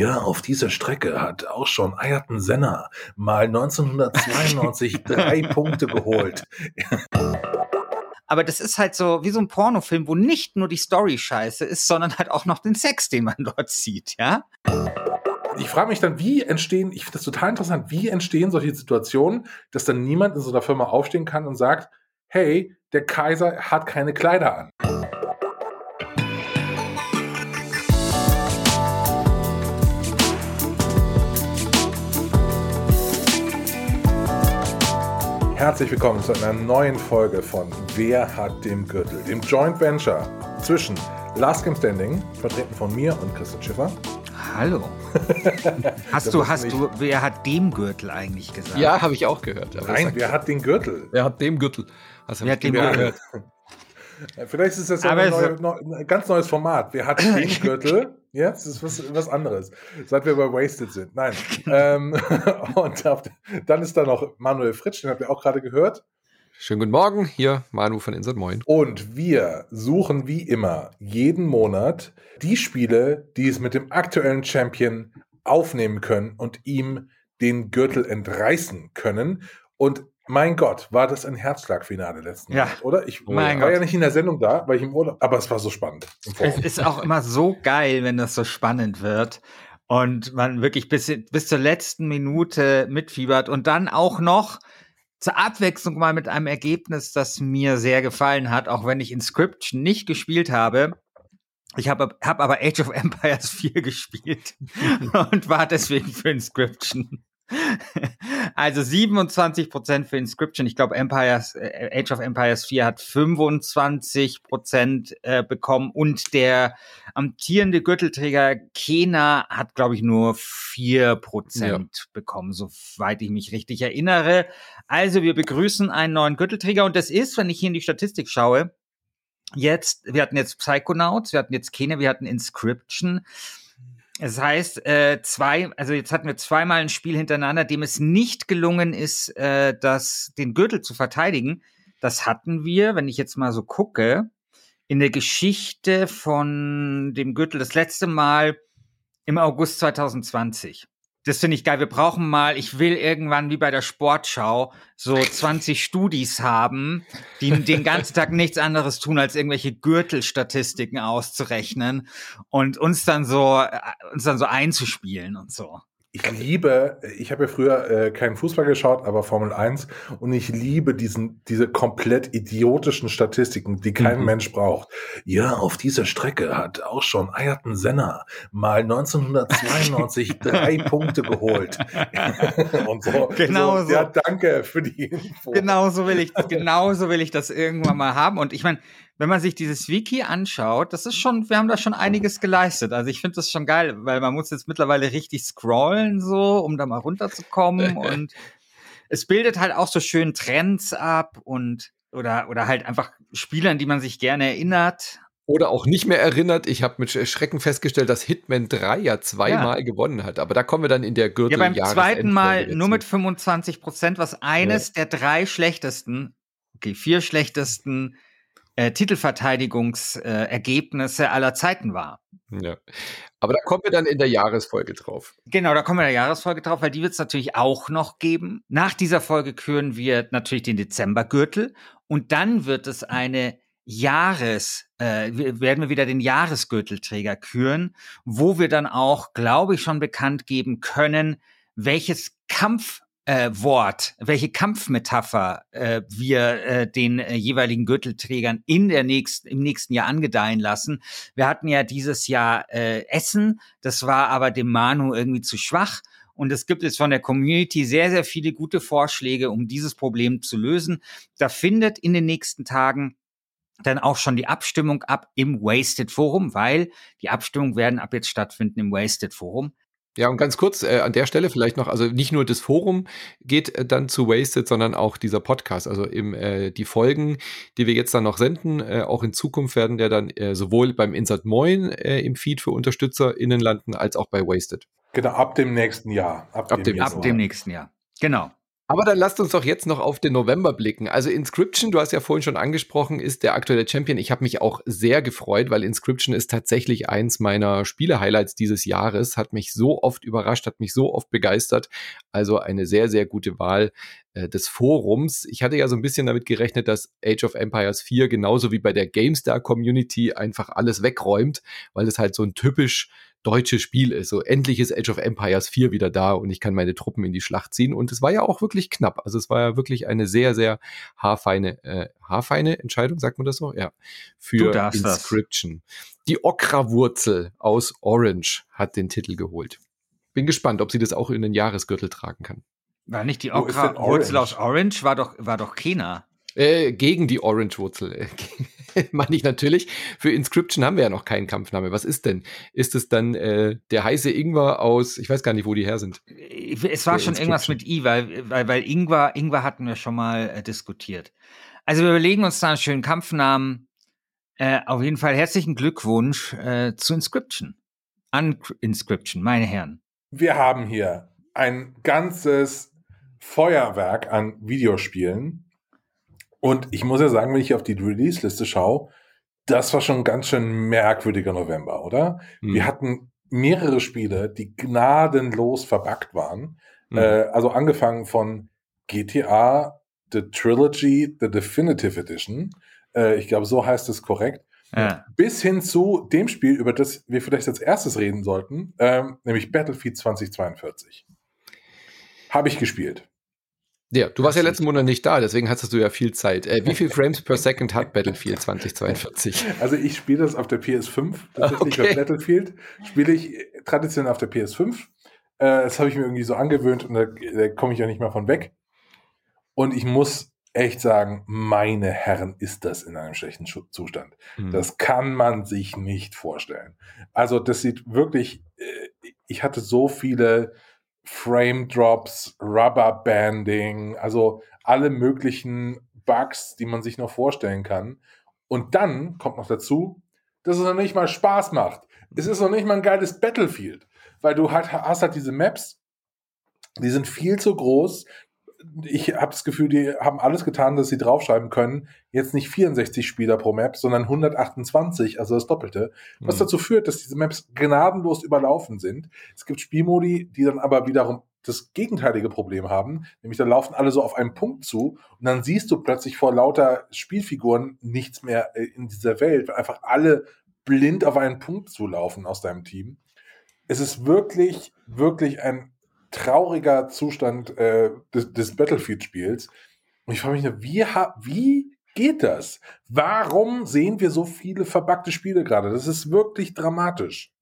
Ja, auf dieser Strecke hat auch schon Ayrton Senna mal 1992 drei Punkte geholt. Aber das ist halt so wie so ein Pornofilm, wo nicht nur die Story scheiße ist, sondern halt auch noch den Sex, den man dort sieht, ja? Ich frage mich dann, wie entstehen, ich finde das total interessant, wie entstehen solche Situationen, dass dann niemand in so einer Firma aufstehen kann und sagt, hey, der Kaiser hat keine Kleider an. Herzlich willkommen zu einer neuen Folge von Wer hat den Gürtel? Dem Joint Venture zwischen Last Game Standing, vertreten von mir und Christian Schiffer. Hallo. hast du, hast du, wer hat dem Gürtel eigentlich gesagt? Ja, habe ich auch gehört. Nein, wer hat den Gürtel? Wer hat dem Gürtel? Was wer hat den Gürtel? Vielleicht ist das ja ein, neue, ein, ganz neues Format. Wer hat den Gürtel? Ja, das ist was, was anderes. Seit wir bei Wasted sind. Nein. ähm, und dann ist da noch Manuel Fritsch, den habt ihr auch gerade gehört. Schönen guten Morgen, hier Manu von Insert Moin. Und wir suchen wie immer jeden Monat die Spiele, die es mit dem aktuellen Champion aufnehmen können und ihm den Gürtel entreißen können. Und mein Gott, war das ein Herzschlagfinale letzten ja. Monat, oder? Ich mein war Gott. ja nicht in der Sendung da, weil ich im Urlaub, aber es war so spannend. Es ist auch immer so geil, wenn das so spannend wird und man wirklich bis, bis zur letzten Minute mitfiebert und dann auch noch zur Abwechslung mal mit einem Ergebnis, das mir sehr gefallen hat, auch wenn ich Inscription nicht gespielt habe. Ich habe hab aber Age of Empires 4 gespielt und war deswegen für Inscription. Also 27 Prozent für Inscription. Ich glaube, Empires, äh, Age of Empires 4 hat 25 Prozent äh, bekommen und der amtierende Gürtelträger Kena hat, glaube ich, nur 4 Prozent ja. bekommen, soweit ich mich richtig erinnere. Also wir begrüßen einen neuen Gürtelträger und das ist, wenn ich hier in die Statistik schaue, jetzt, wir hatten jetzt Psychonauts, wir hatten jetzt Kena, wir hatten Inscription. Es heißt, äh, zwei, also jetzt hatten wir zweimal ein Spiel hintereinander, dem es nicht gelungen ist, äh, das, den Gürtel zu verteidigen. Das hatten wir, wenn ich jetzt mal so gucke, in der Geschichte von dem Gürtel das letzte Mal im August 2020 das finde ich geil. Wir brauchen mal, ich will irgendwann wie bei der Sportschau so 20 Studis haben, die den ganzen Tag nichts anderes tun, als irgendwelche Gürtelstatistiken auszurechnen und uns dann so, äh, uns dann so einzuspielen und so ich liebe, ich habe ja früher äh, keinen Fußball geschaut, aber Formel 1 und ich liebe diesen, diese komplett idiotischen Statistiken, die kein mhm. Mensch braucht. Ja, auf dieser Strecke hat auch schon Ayrton Senna mal 1992 drei Punkte geholt. und so. Genau so. Ja, danke für die Info. Genau so will ich, genau so will ich das irgendwann mal haben. Und ich meine, wenn man sich dieses Wiki anschaut, das ist schon, wir haben da schon einiges geleistet. Also ich finde das schon geil, weil man muss jetzt mittlerweile richtig scrollen so, um da mal runterzukommen und es bildet halt auch so schön Trends ab und oder oder halt einfach Spielern, die man sich gerne erinnert. Oder auch nicht mehr erinnert. Ich habe mit Schrecken festgestellt, dass Hitman 3 ja zweimal ja. gewonnen hat. Aber da kommen wir dann in der Gürtel. Ja, beim zweiten Mal nur mit 25 Prozent, was eines ja. der drei schlechtesten, okay, vier schlechtesten äh, Titelverteidigungsergebnisse äh, aller Zeiten war. Ja. Aber da kommen wir dann in der Jahresfolge drauf. Genau, da kommen wir in der Jahresfolge drauf, weil die wird es natürlich auch noch geben. Nach dieser Folge küren wir natürlich den Dezembergürtel und dann wird es eine Jahres, äh, werden wir wieder den Jahresgürtelträger küren, wo wir dann auch, glaube ich, schon bekannt geben können, welches Kampf äh, Wort, welche Kampfmetapher äh, wir äh, den äh, jeweiligen Gürtelträgern in der nächsten, im nächsten Jahr angedeihen lassen. Wir hatten ja dieses Jahr äh, Essen, das war aber dem Manu irgendwie zu schwach. Und es gibt jetzt von der Community sehr, sehr viele gute Vorschläge, um dieses Problem zu lösen. Da findet in den nächsten Tagen dann auch schon die Abstimmung ab im Wasted Forum, weil die Abstimmung werden ab jetzt stattfinden im Wasted Forum. Ja, und ganz kurz äh, an der Stelle vielleicht noch, also nicht nur das Forum geht äh, dann zu Wasted, sondern auch dieser Podcast. Also im, äh, die Folgen, die wir jetzt dann noch senden, äh, auch in Zukunft werden der dann äh, sowohl beim Insert Moin äh, im Feed für UnterstützerInnen landen, als auch bei Wasted. Genau, ab dem nächsten Jahr. Ab, ab dem, dem, ab dem nächsten Jahr. Genau. Aber dann lasst uns doch jetzt noch auf den November blicken. Also Inscription, du hast ja vorhin schon angesprochen, ist der aktuelle Champion. Ich habe mich auch sehr gefreut, weil Inscription ist tatsächlich eins meiner Spiele-Highlights dieses Jahres. Hat mich so oft überrascht, hat mich so oft begeistert. Also eine sehr, sehr gute Wahl äh, des Forums. Ich hatte ja so ein bisschen damit gerechnet, dass Age of Empires 4 genauso wie bei der GameStar Community einfach alles wegräumt, weil es halt so ein typisch deutsches Spiel ist. So endlich ist Age of Empires 4 wieder da und ich kann meine Truppen in die Schlacht ziehen. Und es war ja auch wirklich knapp. Also es war ja wirklich eine sehr, sehr haarfeine, äh, haarfeine Entscheidung, sagt man das so? Ja. Für Inscription. Das. Die Okra-Wurzel aus Orange hat den Titel geholt. Bin gespannt, ob sie das auch in den Jahresgürtel tragen kann. War nicht die Okra-Wurzel aus Orange? War doch, war doch Kena. Äh, gegen die Orange-Wurzel. meine ich natürlich. Für Inscription haben wir ja noch keinen Kampfname. Was ist denn? Ist es dann äh, der heiße Ingwer aus, ich weiß gar nicht, wo die her sind. Es war schon irgendwas mit I, weil, weil, weil Ingwer, Ingwer hatten wir schon mal äh, diskutiert. Also wir überlegen uns da einen schönen Kampfnamen. Äh, auf jeden Fall herzlichen Glückwunsch äh, zu Inscription. An Inscription, meine Herren. Wir haben hier ein ganzes Feuerwerk an Videospielen und ich muss ja sagen, wenn ich auf die Release-Liste schaue, das war schon ein ganz schön merkwürdiger November, oder? Mhm. Wir hatten mehrere Spiele, die gnadenlos verbuggt waren. Mhm. Äh, also angefangen von GTA, The Trilogy, The Definitive Edition. Äh, ich glaube, so heißt es korrekt. Ja. Bis hin zu dem Spiel, über das wir vielleicht als erstes reden sollten, ähm, nämlich Battlefield 2042. Habe ich gespielt. Ja, du warst ja letzten Monat nicht da, deswegen hattest du ja viel Zeit. Äh, wie viel Frames per Second hat Battlefield 2042? Also ich spiele das auf der PS5. Tatsächlich okay. Battlefield spiele ich traditionell auf der PS5. Äh, das habe ich mir irgendwie so angewöhnt und da, da komme ich ja nicht mehr von weg. Und ich muss echt sagen, meine Herren, ist das in einem schlechten Zustand. Mhm. Das kann man sich nicht vorstellen. Also das sieht wirklich, äh, ich hatte so viele Frame Drops, Rubber Banding, also alle möglichen Bugs, die man sich noch vorstellen kann. Und dann kommt noch dazu, dass es noch nicht mal Spaß macht. Es ist noch nicht mal ein geiles Battlefield, weil du halt hast halt diese Maps, die sind viel zu groß, ich habe das Gefühl, die haben alles getan, dass sie draufschreiben können. Jetzt nicht 64 Spieler pro Map, sondern 128, also das Doppelte. Was mhm. dazu führt, dass diese Maps gnadenlos überlaufen sind. Es gibt Spielmodi, die dann aber wiederum das gegenteilige Problem haben, nämlich da laufen alle so auf einen Punkt zu und dann siehst du plötzlich vor lauter Spielfiguren nichts mehr äh, in dieser Welt, weil einfach alle blind auf einen Punkt zulaufen aus deinem Team. Es ist wirklich, wirklich ein trauriger Zustand äh, des, des Battlefield-Spiels. Und ich frage mich wie, wie geht das? Warum sehen wir so viele verbackte Spiele gerade? Das ist wirklich dramatisch.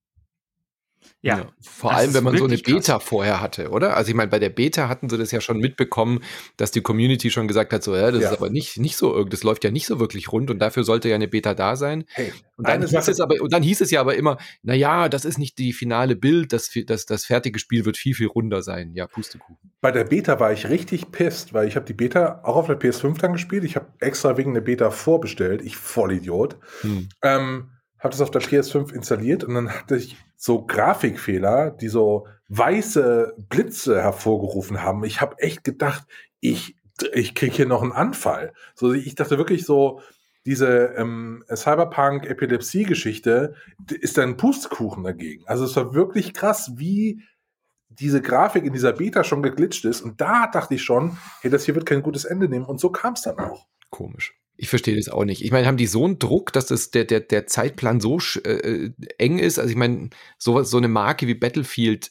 Ja, ja, vor allem, wenn man so eine Beta krass. vorher hatte, oder? Also ich meine, bei der Beta hatten sie das ja schon mitbekommen, dass die Community schon gesagt hat, so, ja, das ja. ist aber nicht, nicht so, das läuft ja nicht so wirklich rund und dafür sollte ja eine Beta da sein. Hey, und, dann hieß es aber, und dann hieß es ja aber immer, na ja, das ist nicht die finale Bild, das, das, das fertige Spiel wird viel, viel runder sein. Ja, Pustekuchen. Bei der Beta war ich richtig pisst, weil ich habe die Beta auch auf der PS5 dann gespielt. Ich habe extra wegen der Beta vorbestellt. Ich Vollidiot. Hm. Ähm, habe das auf der PS5 installiert und dann hatte ich so Grafikfehler, die so weiße Blitze hervorgerufen haben. Ich habe echt gedacht, ich, ich krieg hier noch einen Anfall. So, ich dachte wirklich so, diese ähm, Cyberpunk-Epilepsie-Geschichte ist ein Pustekuchen dagegen. Also es war wirklich krass, wie diese Grafik in dieser Beta schon geglitscht ist. Und da dachte ich schon, hey, das hier wird kein gutes Ende nehmen. Und so kam es dann auch. Komisch. Ich verstehe das auch nicht. Ich meine, haben die so einen Druck, dass das der, der, der Zeitplan so äh, äh, eng ist? Also ich meine, so, so eine Marke wie Battlefield,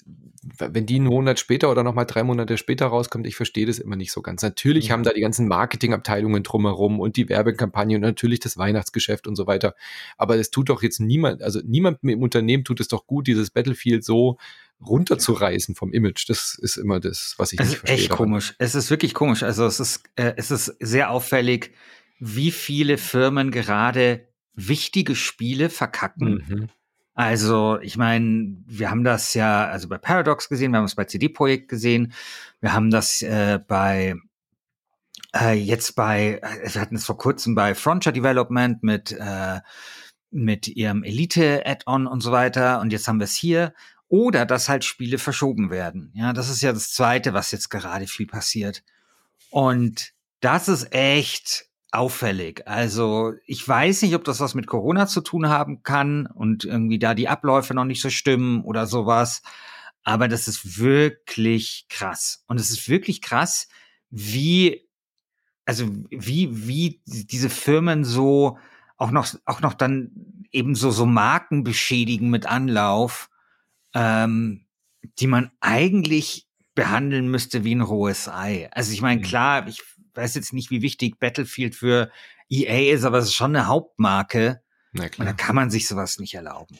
wenn die einen Monat später oder nochmal drei Monate später rauskommt, ich verstehe das immer nicht so ganz. Natürlich mhm. haben da die ganzen Marketingabteilungen drumherum und die Werbekampagne und natürlich das Weihnachtsgeschäft und so weiter. Aber das tut doch jetzt niemand, also niemand im Unternehmen tut es doch gut, dieses Battlefield so runterzureißen vom Image. Das ist immer das, was ich es nicht verstehe. Es ist echt daran. komisch. Es ist wirklich komisch. Also es ist, äh, es ist sehr auffällig, wie viele Firmen gerade wichtige Spiele verkacken. Mhm. Also, ich meine, wir haben das ja also bei Paradox gesehen, wir haben es bei CD Projekt gesehen, wir haben das äh, bei äh, jetzt bei, äh, wir hatten es vor kurzem bei Frontier Development mit äh, mit ihrem Elite-Add-on und so weiter und jetzt haben wir es hier. Oder dass halt Spiele verschoben werden. Ja, das ist ja das Zweite, was jetzt gerade viel passiert. Und das ist echt auffällig. Also ich weiß nicht, ob das was mit Corona zu tun haben kann und irgendwie da die Abläufe noch nicht so stimmen oder sowas. Aber das ist wirklich krass. Und es ist wirklich krass, wie, also wie, wie diese Firmen so auch noch, auch noch dann eben so, so Marken beschädigen mit Anlauf, ähm, die man eigentlich behandeln müsste wie ein rohes Ei. Also ich meine, mhm. klar, ich weiß jetzt nicht, wie wichtig Battlefield für EA ist, aber es ist schon eine Hauptmarke. Na klar. Und da kann man sich sowas nicht erlauben.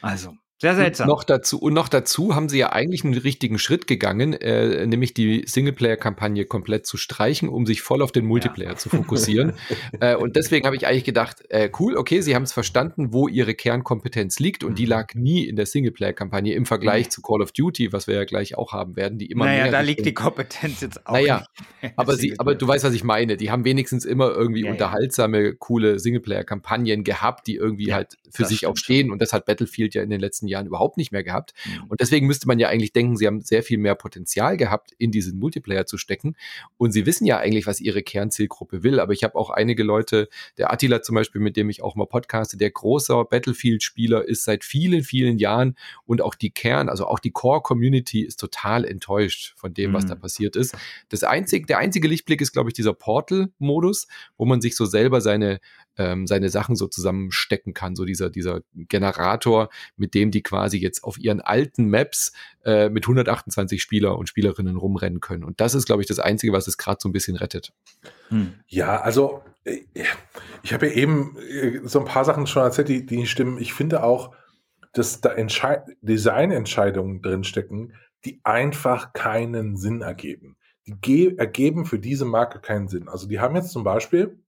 Also. Sehr seltsam. Und noch dazu, und noch dazu haben sie ja eigentlich einen richtigen Schritt gegangen, äh, nämlich die Singleplayer-Kampagne komplett zu streichen, um sich voll auf den Multiplayer ja. zu fokussieren. äh, und deswegen habe ich eigentlich gedacht, äh, cool, okay, sie haben es verstanden, wo ihre Kernkompetenz liegt und die mhm. lag nie in der Singleplayer-Kampagne im Vergleich mhm. zu Call of Duty, was wir ja gleich auch haben werden, die immer Naja, da liegt die Kompetenz jetzt auch. Naja, aber, sie, aber du weißt, was ich meine. Die haben wenigstens immer irgendwie ja, unterhaltsame, ja. coole Singleplayer-Kampagnen gehabt, die irgendwie halt für sich auch stehen. Schon. Und das hat Battlefield ja in den letzten letzten Jahren überhaupt nicht mehr gehabt. Mhm. Und deswegen müsste man ja eigentlich denken, sie haben sehr viel mehr Potenzial gehabt, in diesen Multiplayer zu stecken. Und sie wissen ja eigentlich, was ihre Kernzielgruppe will. Aber ich habe auch einige Leute, der Attila zum Beispiel, mit dem ich auch mal podcaste, der großer Battlefield-Spieler ist seit vielen, vielen Jahren und auch die Kern, also auch die Core-Community ist total enttäuscht von dem, was da mhm. passiert ist. Das einzige, der einzige Lichtblick ist, glaube ich, dieser Portal-Modus, wo man sich so selber seine ähm, seine Sachen so zusammenstecken kann. So dieser, dieser Generator, mit dem die quasi jetzt auf ihren alten Maps äh, mit 128 Spieler und Spielerinnen rumrennen können. Und das ist, glaube ich, das Einzige, was es gerade so ein bisschen rettet. Hm. Ja, also äh, ich habe ja eben äh, so ein paar Sachen schon erzählt, die, die stimmen. Ich finde auch, dass da Entschei Designentscheidungen drinstecken, die einfach keinen Sinn ergeben. Die ergeben für diese Marke keinen Sinn. Also die haben jetzt zum Beispiel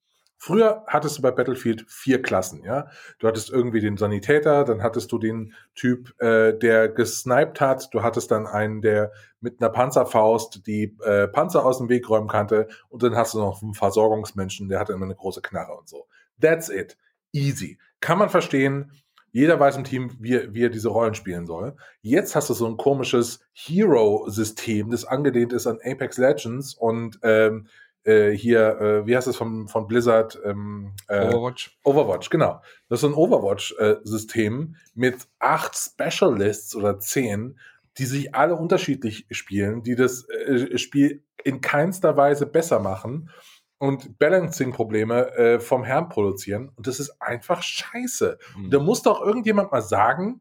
Früher hattest du bei Battlefield vier Klassen, ja. Du hattest irgendwie den Sanitäter, dann hattest du den Typ, äh, der gesniped hat, du hattest dann einen, der mit einer Panzerfaust die äh, Panzer aus dem Weg räumen kannte und dann hast du noch einen Versorgungsmenschen, der hatte immer eine große Knarre und so. That's it. Easy. Kann man verstehen. Jeder weiß im Team, wie, wie er diese Rollen spielen soll. Jetzt hast du so ein komisches Hero-System, das angelehnt ist an Apex Legends und ähm, äh, hier, äh, wie heißt es von, von Blizzard? Ähm, äh, Overwatch. Overwatch, genau. Das ist ein Overwatch-System mit acht Specialists oder zehn, die sich alle unterschiedlich spielen, die das äh, Spiel in keinster Weise besser machen und Balancing-Probleme äh, vom Herrn produzieren. Und das ist einfach scheiße. Mhm. da muss doch irgendjemand mal sagen,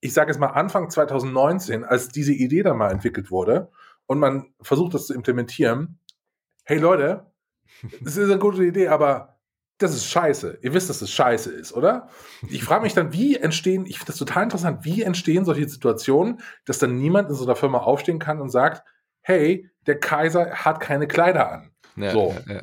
ich sage es mal Anfang 2019, als diese Idee da mal entwickelt wurde und man versucht das zu implementieren, hey Leute, das ist eine gute Idee, aber das ist scheiße. Ihr wisst, dass das scheiße ist, oder? Ich frage mich dann, wie entstehen, ich finde das total interessant, wie entstehen solche Situationen, dass dann niemand in so einer Firma aufstehen kann und sagt, hey, der Kaiser hat keine Kleider an. Ja, so. Ja, ja.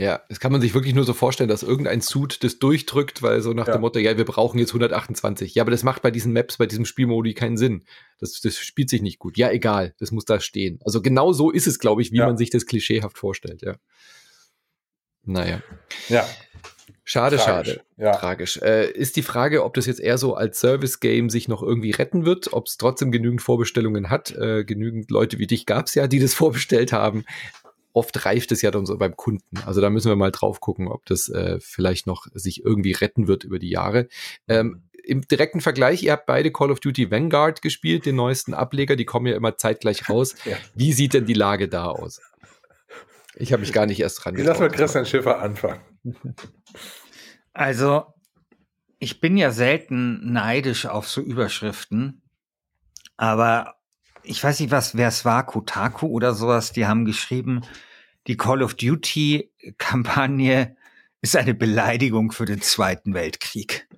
Ja, das kann man sich wirklich nur so vorstellen, dass irgendein Suit das durchdrückt, weil so nach ja. dem Motto, ja, wir brauchen jetzt 128. Ja, aber das macht bei diesen Maps, bei diesem Spielmodi keinen Sinn. Das, das spielt sich nicht gut. Ja, egal, das muss da stehen. Also genau so ist es, glaube ich, wie ja. man sich das klischeehaft vorstellt, ja. Naja. Ja. Schade, Tragisch. schade. Ja. Tragisch. Äh, ist die Frage, ob das jetzt eher so als Service-Game sich noch irgendwie retten wird, ob es trotzdem genügend Vorbestellungen hat. Äh, genügend Leute wie dich gab es ja, die das vorbestellt haben oft reift es ja dann so beim Kunden. Also da müssen wir mal drauf gucken, ob das äh, vielleicht noch sich irgendwie retten wird über die Jahre. Ähm, Im direkten Vergleich, ihr habt beide Call of Duty Vanguard gespielt, den neuesten Ableger, die kommen ja immer zeitgleich raus. ja. Wie sieht denn die Lage da aus? Ich habe mich gar nicht erst dran Ich lass mal Christian Schiffer anfangen. Also, ich bin ja selten neidisch auf so Überschriften, aber ich weiß nicht, was, wer es war, Kotaku oder sowas, die haben geschrieben, die Call of Duty Kampagne ist eine Beleidigung für den Zweiten Weltkrieg.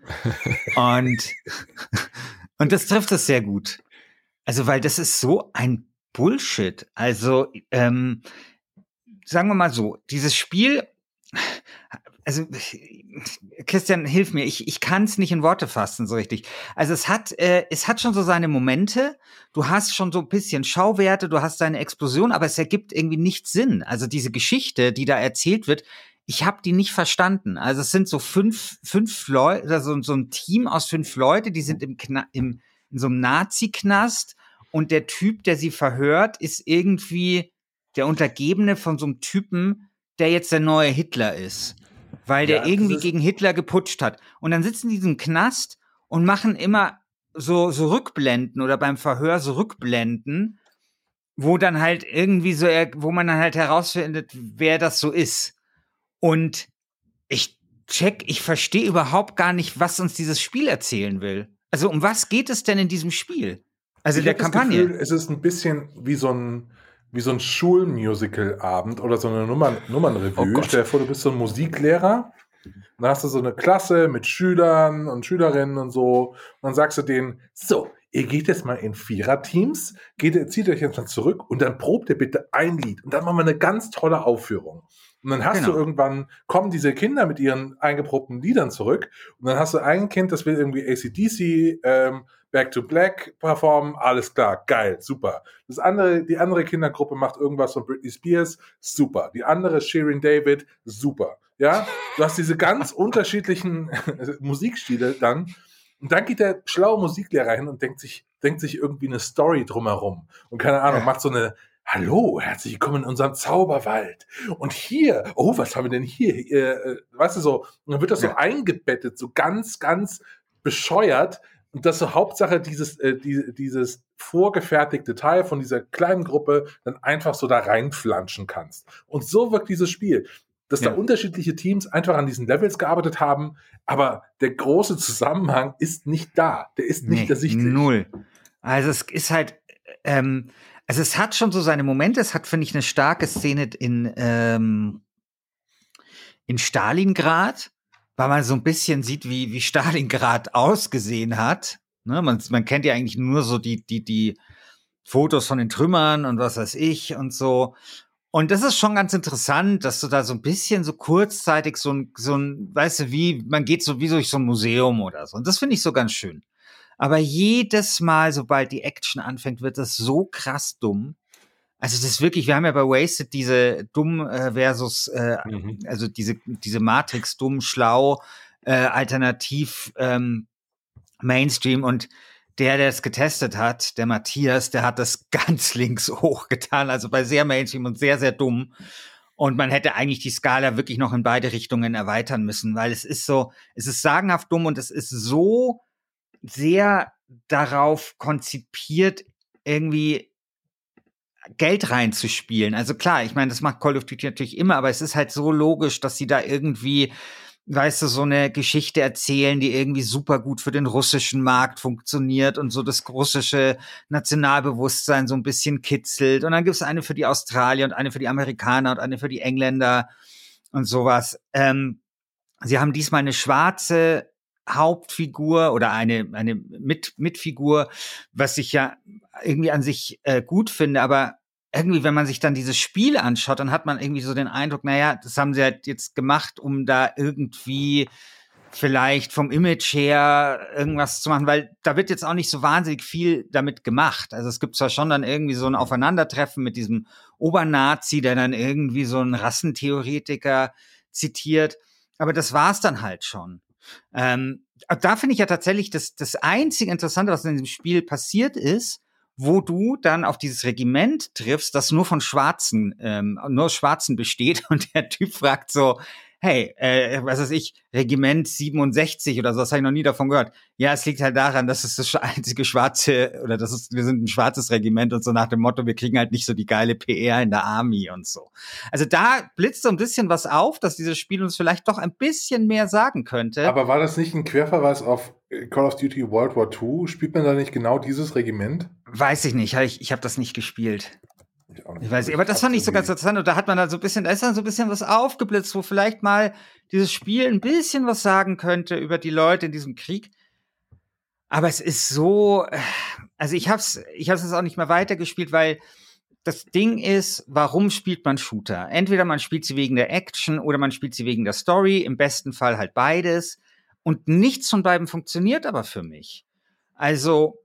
und, und das trifft es sehr gut. Also, weil das ist so ein Bullshit. Also, ähm, sagen wir mal so, dieses Spiel also Christian, hilf mir, ich, ich kann es nicht in Worte fassen so richtig. Also es hat, äh, es hat schon so seine Momente, du hast schon so ein bisschen Schauwerte, du hast deine Explosion, aber es ergibt irgendwie nicht Sinn. Also diese Geschichte, die da erzählt wird, ich habe die nicht verstanden. Also es sind so fünf, fünf Leute, also so ein Team aus fünf Leute, die sind im, Kna im in so einem Nazi-Knast und der Typ, der sie verhört, ist irgendwie der Untergebene von so einem Typen, der jetzt der neue Hitler ist. Weil der Ja, irgendwie gegen Hitler geputscht hat. Und dann sitzen die in diesem Knast und machen immer so, so Rückblenden oder beim Verhör so Rückblenden, wo dann halt irgendwie so, wo man dann halt herausfindet, wer das so ist. Und ich check, ich verstehe überhaupt gar nicht, was uns dieses Spiel erzählen will. Also um was geht es denn in diesem Spiel? Also ich der Kampagne. Gefühl, es ist ein bisschen wie so ein, wie so ein Schulmusical-Abend oder so eine Nummern, Nummernrevue. Oh. Stell dir vor, du bist so ein Musiklehrer. Dann hast du so eine Klasse mit Schülern und Schülerinnen und so. Und dann sagst du denen, so, ihr geht jetzt mal in Viererteams, geht, zieht euch jetzt mal zurück und dann probt ihr bitte ein Lied. Und dann machen wir eine ganz tolle Aufführung. Und dann hast Genau. du irgendwann, kommen diese Kinder mit ihren eingeprobten Liedern zurück. Und dann hast du ein Kind, das will irgendwie ACDC, ähm, Back to Black performen, alles klar, geil, super. Das andere, die andere Kindergruppe macht irgendwas von Britney Spears, super. Die andere Shirin David, super. Ja, du hast diese ganz unterschiedlichen Musikstile dann. Und dann geht der schlaue Musiklehrer hin und denkt sich, denkt sich irgendwie eine Story drumherum. Und keine Ahnung, macht so eine, Hallo, herzlich willkommen in unserem Zauberwald. Und hier, oh, was haben wir denn hier? Äh, äh, weißt du so, und dann wird das so eingebettet, so ganz, ganz bescheuert. Und das so Hauptsache dieses, äh, die, dieses vorgefertigte Teil von dieser kleinen Gruppe dann einfach so da reinflanschen kannst. Und so wirkt dieses Spiel. Dass Ja. da unterschiedliche Teams einfach an diesen Levels gearbeitet haben, aber der große Zusammenhang ist nicht da. Der ist nicht Nee, ersichtlich. Null. Also es ist halt, ähm, also es hat schon so seine Momente. Es hat, finde ich, eine starke Szene in, ähm, in Stalingrad, weil man so ein bisschen sieht, wie, wie Stalingrad ausgesehen hat. Ne, man, man kennt ja eigentlich nur so die, die, die Fotos von den Trümmern und was weiß ich und so. Und das ist schon ganz interessant, dass du da so ein bisschen so kurzzeitig so ein, so ein, weißt du, wie, man geht so wie durch so ein Museum oder so. Und das finde ich so ganz schön. Aber jedes Mal, sobald die Action anfängt, wird das so krass dumm. Also das ist wirklich, wir haben ja bei Wasted diese dumm äh, versus, äh, Mhm. also diese, diese Matrix dumm, schlau, äh, alternativ ähm, Mainstream und der, der es getestet hat, der Matthias, der hat das ganz links hochgetan, also bei sehr Mainstream und sehr, sehr dumm. Und man hätte eigentlich die Skala wirklich noch in beide Richtungen erweitern müssen, weil es ist so, es ist sagenhaft dumm und es ist so sehr darauf konzipiert, irgendwie Geld reinzuspielen. Also klar, ich meine, das macht Call of Duty natürlich immer, aber es ist halt so logisch, dass sie da irgendwie, weißt du, so eine Geschichte erzählen, die irgendwie super gut für den russischen Markt funktioniert und so das russische Nationalbewusstsein so ein bisschen kitzelt. Und dann gibt es eine für die Australier und eine für die Amerikaner und eine für die Engländer und sowas. Ähm, sie haben diesmal eine schwarze Hauptfigur oder eine, eine Mit Mitfigur, was ich ja irgendwie an sich äh, gut finde, aber irgendwie, wenn man sich dann dieses Spiel anschaut, dann hat man irgendwie so den Eindruck, naja, das haben sie halt jetzt gemacht, um da irgendwie vielleicht vom Image her irgendwas zu machen, weil da wird jetzt auch nicht so wahnsinnig viel damit gemacht. Also es gibt zwar schon dann irgendwie so ein Aufeinandertreffen mit diesem Obernazi, der dann irgendwie so einen Rassentheoretiker zitiert, aber das war's dann halt schon. Ähm, da finde ich ja tatsächlich das, das einzige Interessante, was in diesem Spiel passiert ist, wo du dann auf dieses Regiment triffst, das nur von Schwarzen, ähm, nur Schwarzen besteht. Und der Typ fragt so, hey, äh, was weiß ich, Regiment 67 oder so, das habe ich noch nie davon gehört. Ja, es liegt halt daran, dass es das einzige schwarze, oder das ist, wir sind ein schwarzes Regiment und so nach dem Motto, wir kriegen halt nicht so die geile PR in der Army und so. Also da blitzt so ein bisschen was auf, dass dieses Spiel uns vielleicht doch ein bisschen mehr sagen könnte. Aber war das nicht ein Querverweis auf äh, Call of Duty World War II? Spielt man da nicht genau dieses Regiment? Weiß ich nicht, ich, ich habe das nicht gespielt. Ich. Ich weiß nicht, aber das fand ich so ganz interessant und da hat man dann so ein bisschen, da ist dann so ein bisschen was aufgeblitzt, wo vielleicht mal dieses Spiel ein bisschen was sagen könnte über die Leute in diesem Krieg. Aber es ist so, äh, also ich hab's, ich hab's jetzt auch nicht mehr weitergespielt, weil das Ding ist, warum spielt man Shooter? Entweder man spielt sie wegen der Action oder man spielt sie wegen der Story, im besten Fall halt beides. Und nichts von beiden funktioniert aber für mich. Also,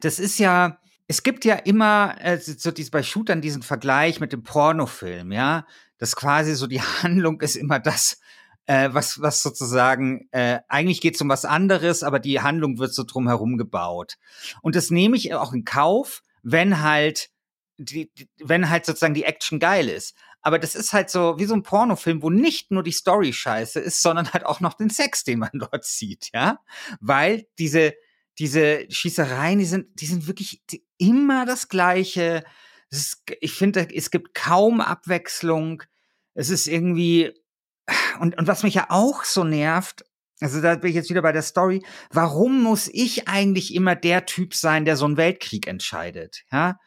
das ist ja, es gibt ja immer äh, so dies, bei Shootern diesen Vergleich mit dem Pornofilm, ja, dass quasi so die Handlung ist immer das, äh, was, was sozusagen, äh, eigentlich geht es um was anderes, aber die Handlung wird so drumherum gebaut. Und das nehme ich auch in Kauf, wenn halt die, die, wenn halt sozusagen die Action geil ist. Aber das ist halt so wie so ein Pornofilm, wo nicht nur die Story scheiße ist, sondern halt auch noch den Sex, den man dort sieht, ja. Weil diese, diese Schießereien, die sind, die sind wirklich immer das Gleiche. Ist, ich finde, es gibt kaum Abwechslung. Es ist irgendwie, und, und was mich ja auch so nervt, also da bin ich jetzt wieder bei der Story. Warum muss ich eigentlich immer der Typ sein, der so einen Weltkrieg entscheidet? Ja,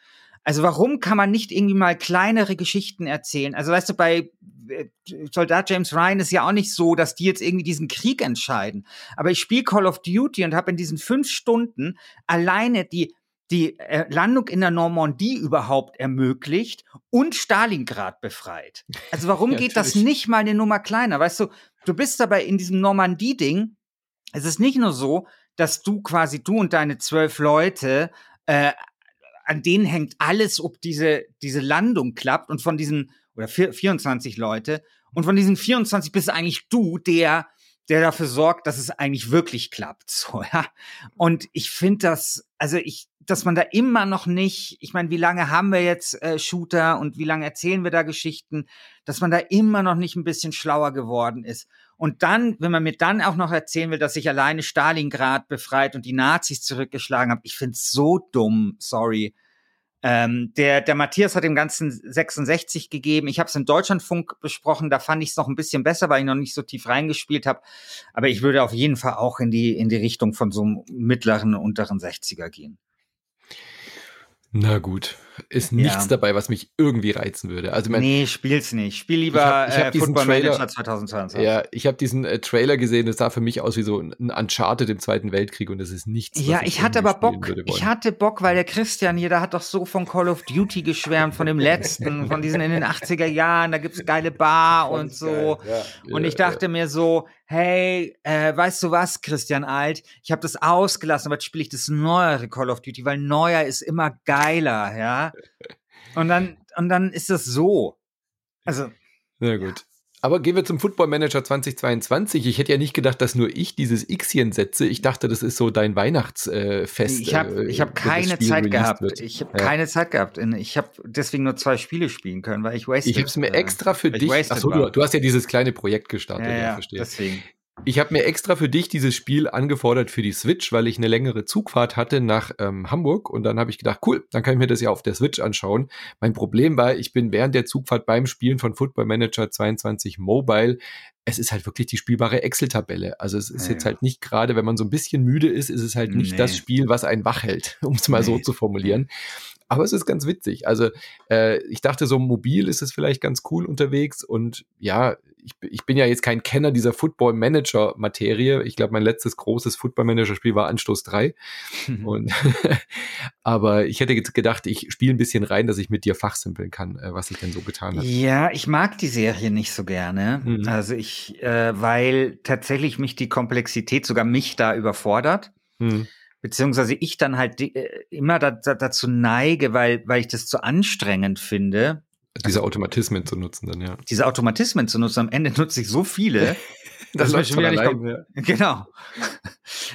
also warum kann man nicht irgendwie mal kleinere Geschichten erzählen? Also weißt du, bei äh, Soldat James Ryan ist ja auch nicht so, dass die jetzt irgendwie diesen Krieg entscheiden. Aber ich spiele Call of Duty und habe in diesen fünf Stunden alleine die die äh, Landung in der Normandie überhaupt ermöglicht und Stalingrad befreit. Also warum ja, geht das nicht mal eine Nummer kleiner? Weißt du, du bist dabei in diesem Normandie-Ding. Es ist nicht nur so, dass du quasi, du und deine zwölf Leute äh, an denen hängt alles, ob diese, diese Landung klappt und von diesen, oder 24 Leute, und von diesen 24 bist eigentlich du, der, der dafür sorgt, dass es eigentlich wirklich klappt, so, ja. Und ich finde das, also ich, dass man da immer noch nicht, ich meine, wie lange haben wir jetzt äh, Shooter und wie lange erzählen wir da Geschichten, dass man da immer noch nicht ein bisschen schlauer geworden ist. Und dann, wenn man mir dann auch noch erzählen will, dass sich alleine Stalingrad befreit und die Nazis zurückgeschlagen haben, ich finde es so dumm, sorry. Ähm, der, der Matthias hat dem Ganzen 66 gegeben. Ich habe es in Deutschlandfunk besprochen, da fand ich es noch ein bisschen besser, weil ich noch nicht so tief reingespielt habe. Aber ich würde auf jeden Fall auch in die, in die Richtung von so einem mittleren, unteren 60er gehen. Na gut, ist nichts ja. dabei, was mich irgendwie reizen würde. Also mein, nee, spiel's nicht. Spiel lieber ich hab, ich hab äh, diesen Football Trailer, Manager 2022. Ja, ich habe diesen äh, Trailer gesehen, das sah für mich aus wie so ein Uncharted im Zweiten Weltkrieg und das ist nichts. Ja, ich, ich hatte aber Bock. Ich hatte Bock, weil der Christian hier, der hat doch so von Call of Duty geschwärmt, von dem letzten, von diesen in den 80er Jahren, da gibt's geile Bar und so. Ja. Und ich dachte mir so, hey, äh, weißt du was, Christian Alt, ich habe das ausgelassen, aber jetzt spiele ich das neuere Call of Duty, weil neuer ist immer geiler, ja. Und dann, und dann ist das so. Also. Sehr gut. Aber gehen wir zum Football Manager 2022. Ich hätte ja nicht gedacht, dass nur ich dieses Xchen setze. Ich dachte, das ist so dein Weihnachtsfest. ich habe ich hab äh, keine Zeit gehabt. Wird. Ich habe ja. keine Zeit gehabt. Ich habe deswegen nur zwei Spiele spielen können, weil ich wasted. Ich habe es mir extra für dich. Achso, du, du, hast ja dieses kleine Projekt gestartet. Ja, ja, verstehe. Deswegen. Ich habe mir extra für dich dieses Spiel angefordert für die Switch, weil ich eine längere Zugfahrt hatte nach ähm, Hamburg und dann habe ich gedacht, cool, dann kann ich mir das ja auf der Switch anschauen. Mein Problem war, ich bin während der Zugfahrt beim Spielen von Football Manager 22 Mobile es ist halt wirklich die spielbare Excel-Tabelle. Also es ist ja, jetzt halt nicht gerade, wenn man so ein bisschen müde ist, ist es halt nicht nee. das Spiel, was einen wach hält, um es mal nee. so zu formulieren. Aber es ist ganz witzig. Also äh, ich dachte, so mobil ist es vielleicht ganz cool unterwegs und ja, ich, ich bin ja jetzt kein Kenner dieser Football-Manager-Materie. Ich glaube, mein letztes großes Football-Manager-Spiel war Anstoß 3. und aber ich hätte gedacht, ich spiele ein bisschen rein, dass ich mit dir fachsimpeln kann, äh, was ich denn so getan habe. Ja, ich mag die Serie nicht so gerne. Mhm. Also ich, äh, weil tatsächlich mich die Komplexität sogar mich da überfordert. Mhm beziehungsweise ich dann halt äh, immer da, da, dazu neige, weil, weil ich das zu anstrengend finde, diese Automatismen zu nutzen dann, ja. Diese Automatismen zu nutzen. Am Ende nutze ich so viele. das läuft schon nicht kommen. Ja. Genau.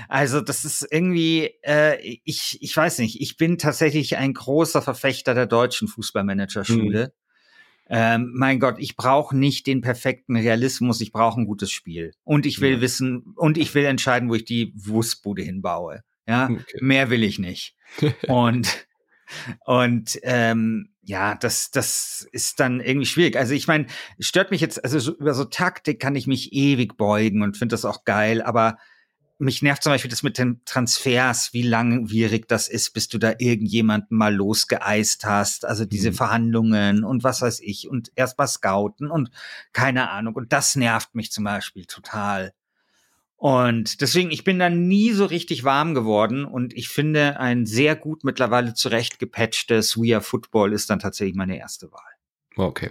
Also das ist irgendwie, äh, ich, ich weiß nicht, ich bin tatsächlich ein großer Verfechter der deutschen Fußballmanagerschule. Hm. Ähm, mein Gott, ich brauche nicht den perfekten Realismus, ich brauche ein gutes Spiel. Und ich will ja. wissen, und ich will entscheiden, wo ich die Wurstbude hinbaue. Ja, okay. mehr will ich nicht. und und ähm, ja, das, das ist dann irgendwie schwierig. Also ich meine, stört mich jetzt, also so, über so Taktik kann ich mich ewig beugen und finde das auch geil, aber mich nervt zum Beispiel das mit den Transfers, wie langwierig das ist, bis du da irgendjemanden mal losgeeist hast. Also diese mhm. Verhandlungen und was weiß ich und erst mal scouten und keine Ahnung. Und das nervt mich zum Beispiel total. Und deswegen, ich bin da nie so richtig warm geworden und ich finde, ein sehr gut mittlerweile zurecht gepatchtes We Are Football ist dann tatsächlich meine erste Wahl. Okay.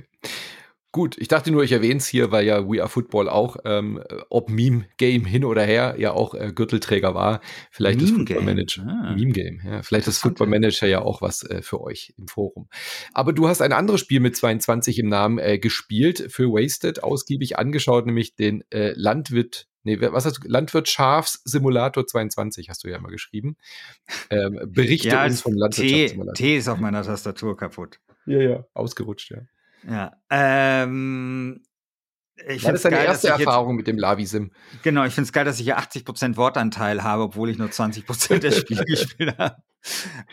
Gut, ich dachte nur, ich erwähne es hier, weil ja We Are Football auch, ähm, ob Meme-Game hin oder her, ja auch äh, Gürtelträger war. Vielleicht Meme das Football Manager. Ah. Meme-Game, ja. Vielleicht das Football Manager ja auch was äh, für euch im Forum. Aber du hast ein anderes Spiel mit 22 im Namen äh, gespielt, für Wasted ausgiebig angeschaut, nämlich den äh, Landwirt nee, was hast du, Landwirtschafssimulator 22 hast du ja immer geschrieben. Ähm, berichte Ja, uns vom T, Landwirtschaftssimulator. T ist auf meiner Tastatur kaputt. Ja, ja, ausgerutscht, ja. Ja. Ähm, ich das deine geil, erste ich Erfahrung mit dem Lavi-Sim? Jetzt, genau, ich finde es geil, dass ich hier 80% Wortanteil habe, obwohl ich nur 20% der Spiele gespielt habe.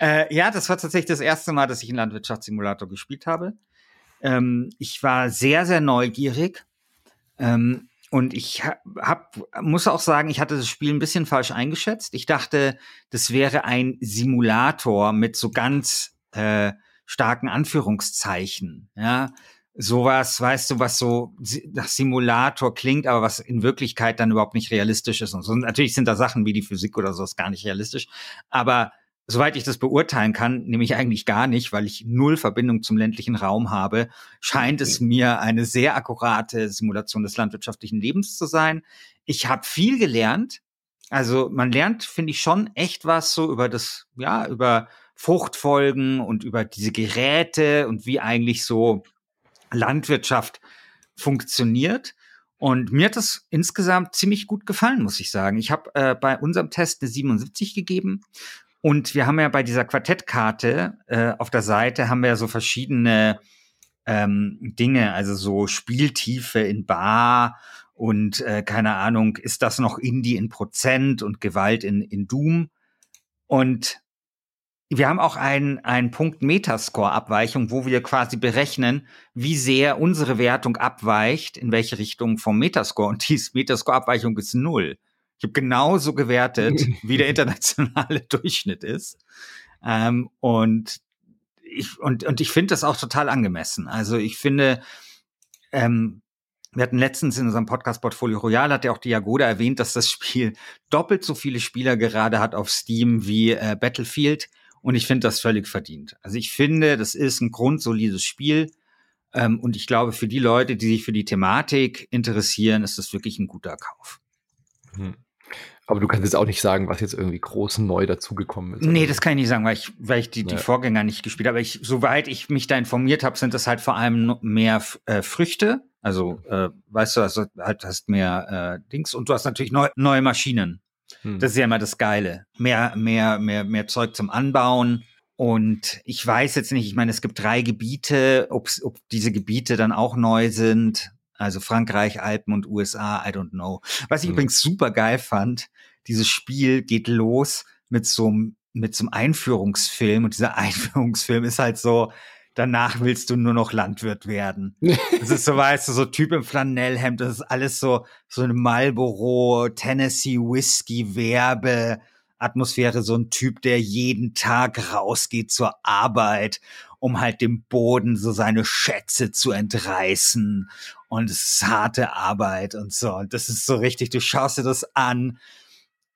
Äh, ja, das war tatsächlich das erste Mal, dass ich einen Landwirtschaftssimulator gespielt habe. Ähm, ich war sehr, sehr neugierig. Ähm, und ich hab, muss auch sagen, ich hatte das Spiel ein bisschen falsch eingeschätzt. Ich dachte, das wäre ein Simulator mit so ganz äh, starken Anführungszeichen. Ja, sowas, weißt du, was so nach Simulator klingt, aber was in Wirklichkeit dann überhaupt nicht realistisch ist. Und so. Natürlich sind da Sachen wie die Physik oder so ist gar nicht realistisch. Aber soweit ich das beurteilen kann, nämlich eigentlich gar nicht, weil ich null Verbindung zum ländlichen Raum habe, scheint es mir eine sehr akkurate Simulation des landwirtschaftlichen Lebens zu sein. Ich habe viel gelernt. Also man lernt, finde ich, schon echt was so über das, ja, über Fruchtfolgen und über diese Geräte und wie eigentlich so Landwirtschaft funktioniert. Und mir hat das insgesamt ziemlich gut gefallen, muss ich sagen. Ich habe äh, bei unserem Test eine 77 gegeben. Und wir haben ja bei dieser Quartettkarte äh, auf der Seite haben wir ja so verschiedene ähm, Dinge, also so Spieltiefe in Bar und äh, keine Ahnung, ist das noch Indie in Prozent und Gewalt in, in Doom. Und wir haben auch einen, einen Punkt Metascore-Abweichung, wo wir quasi berechnen, wie sehr unsere Wertung abweicht, in welche Richtung vom Metascore. Und diese Metascore-Abweichung ist null. Ich habe genauso gewertet, wie der internationale Durchschnitt ist. Ähm, und ich, und, und ich finde das auch total angemessen. Also ich finde, ähm, wir hatten letztens in unserem Podcast Portfolio Royal, hat ja auch Diagoda erwähnt, dass das Spiel doppelt so viele Spieler gerade hat auf Steam wie äh, Battlefield. Und ich finde das völlig verdient. Also ich finde, das ist ein grundsolides Spiel. Ähm, und ich glaube, für die Leute, die sich für die Thematik interessieren, ist das wirklich ein guter Kauf. Hm. Aber du kannst jetzt auch nicht sagen, was jetzt irgendwie groß neu dazugekommen ist. Nee, das kann ich nicht sagen, weil ich, weil ich die, die Ja. Vorgänger nicht gespielt habe. Aber ich, soweit ich mich da informiert habe, sind das halt vor allem mehr äh, Früchte. Also, äh, weißt du, also halt hast mehr äh, Dings und du hast natürlich neu, neue Maschinen. Hm. Das ist ja immer das Geile. Mehr, mehr, mehr, mehr Zeug zum Anbauen. Und ich weiß jetzt nicht, ich meine, es gibt drei Gebiete, ob diese Gebiete dann auch neu sind. Also Frankreich, Alpen und USA, I don't know. Was ich Hm. übrigens super geil fand, dieses Spiel geht los mit so einem mit so einem Einführungsfilm und dieser Einführungsfilm ist halt so, danach willst du nur noch Landwirt werden. Das ist so, weißt du, so Typ im Flanellhemd, das ist alles so, so eine Marlboro, Tennessee Whiskey Werbe Atmosphäre, so ein Typ, der jeden Tag rausgeht zur Arbeit, um halt dem Boden so seine Schätze zu entreißen. Und es ist harte Arbeit und so. Und das ist so richtig, du schaust dir das an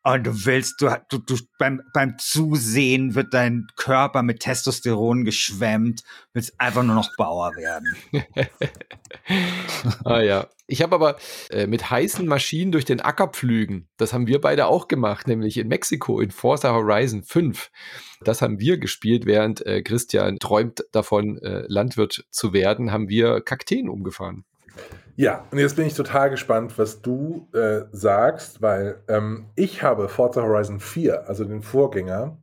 und du willst, du, du, du beim, beim Zusehen wird dein Körper mit Testosteron geschwemmt, willst einfach nur noch Bauer werden. ah ja. Ich habe aber äh, mit heißen Maschinen durch den Acker pflügen. Das haben wir beide auch gemacht, nämlich in Mexiko in Forza Horizon 5. Das haben wir gespielt, während äh, Christian träumt davon, äh, Landwirt zu werden, haben wir Kakteen umgefahren. Ja, und jetzt bin ich total gespannt, was du äh, sagst, weil ähm, ich habe Forza Horizon 4, also den Vorgänger,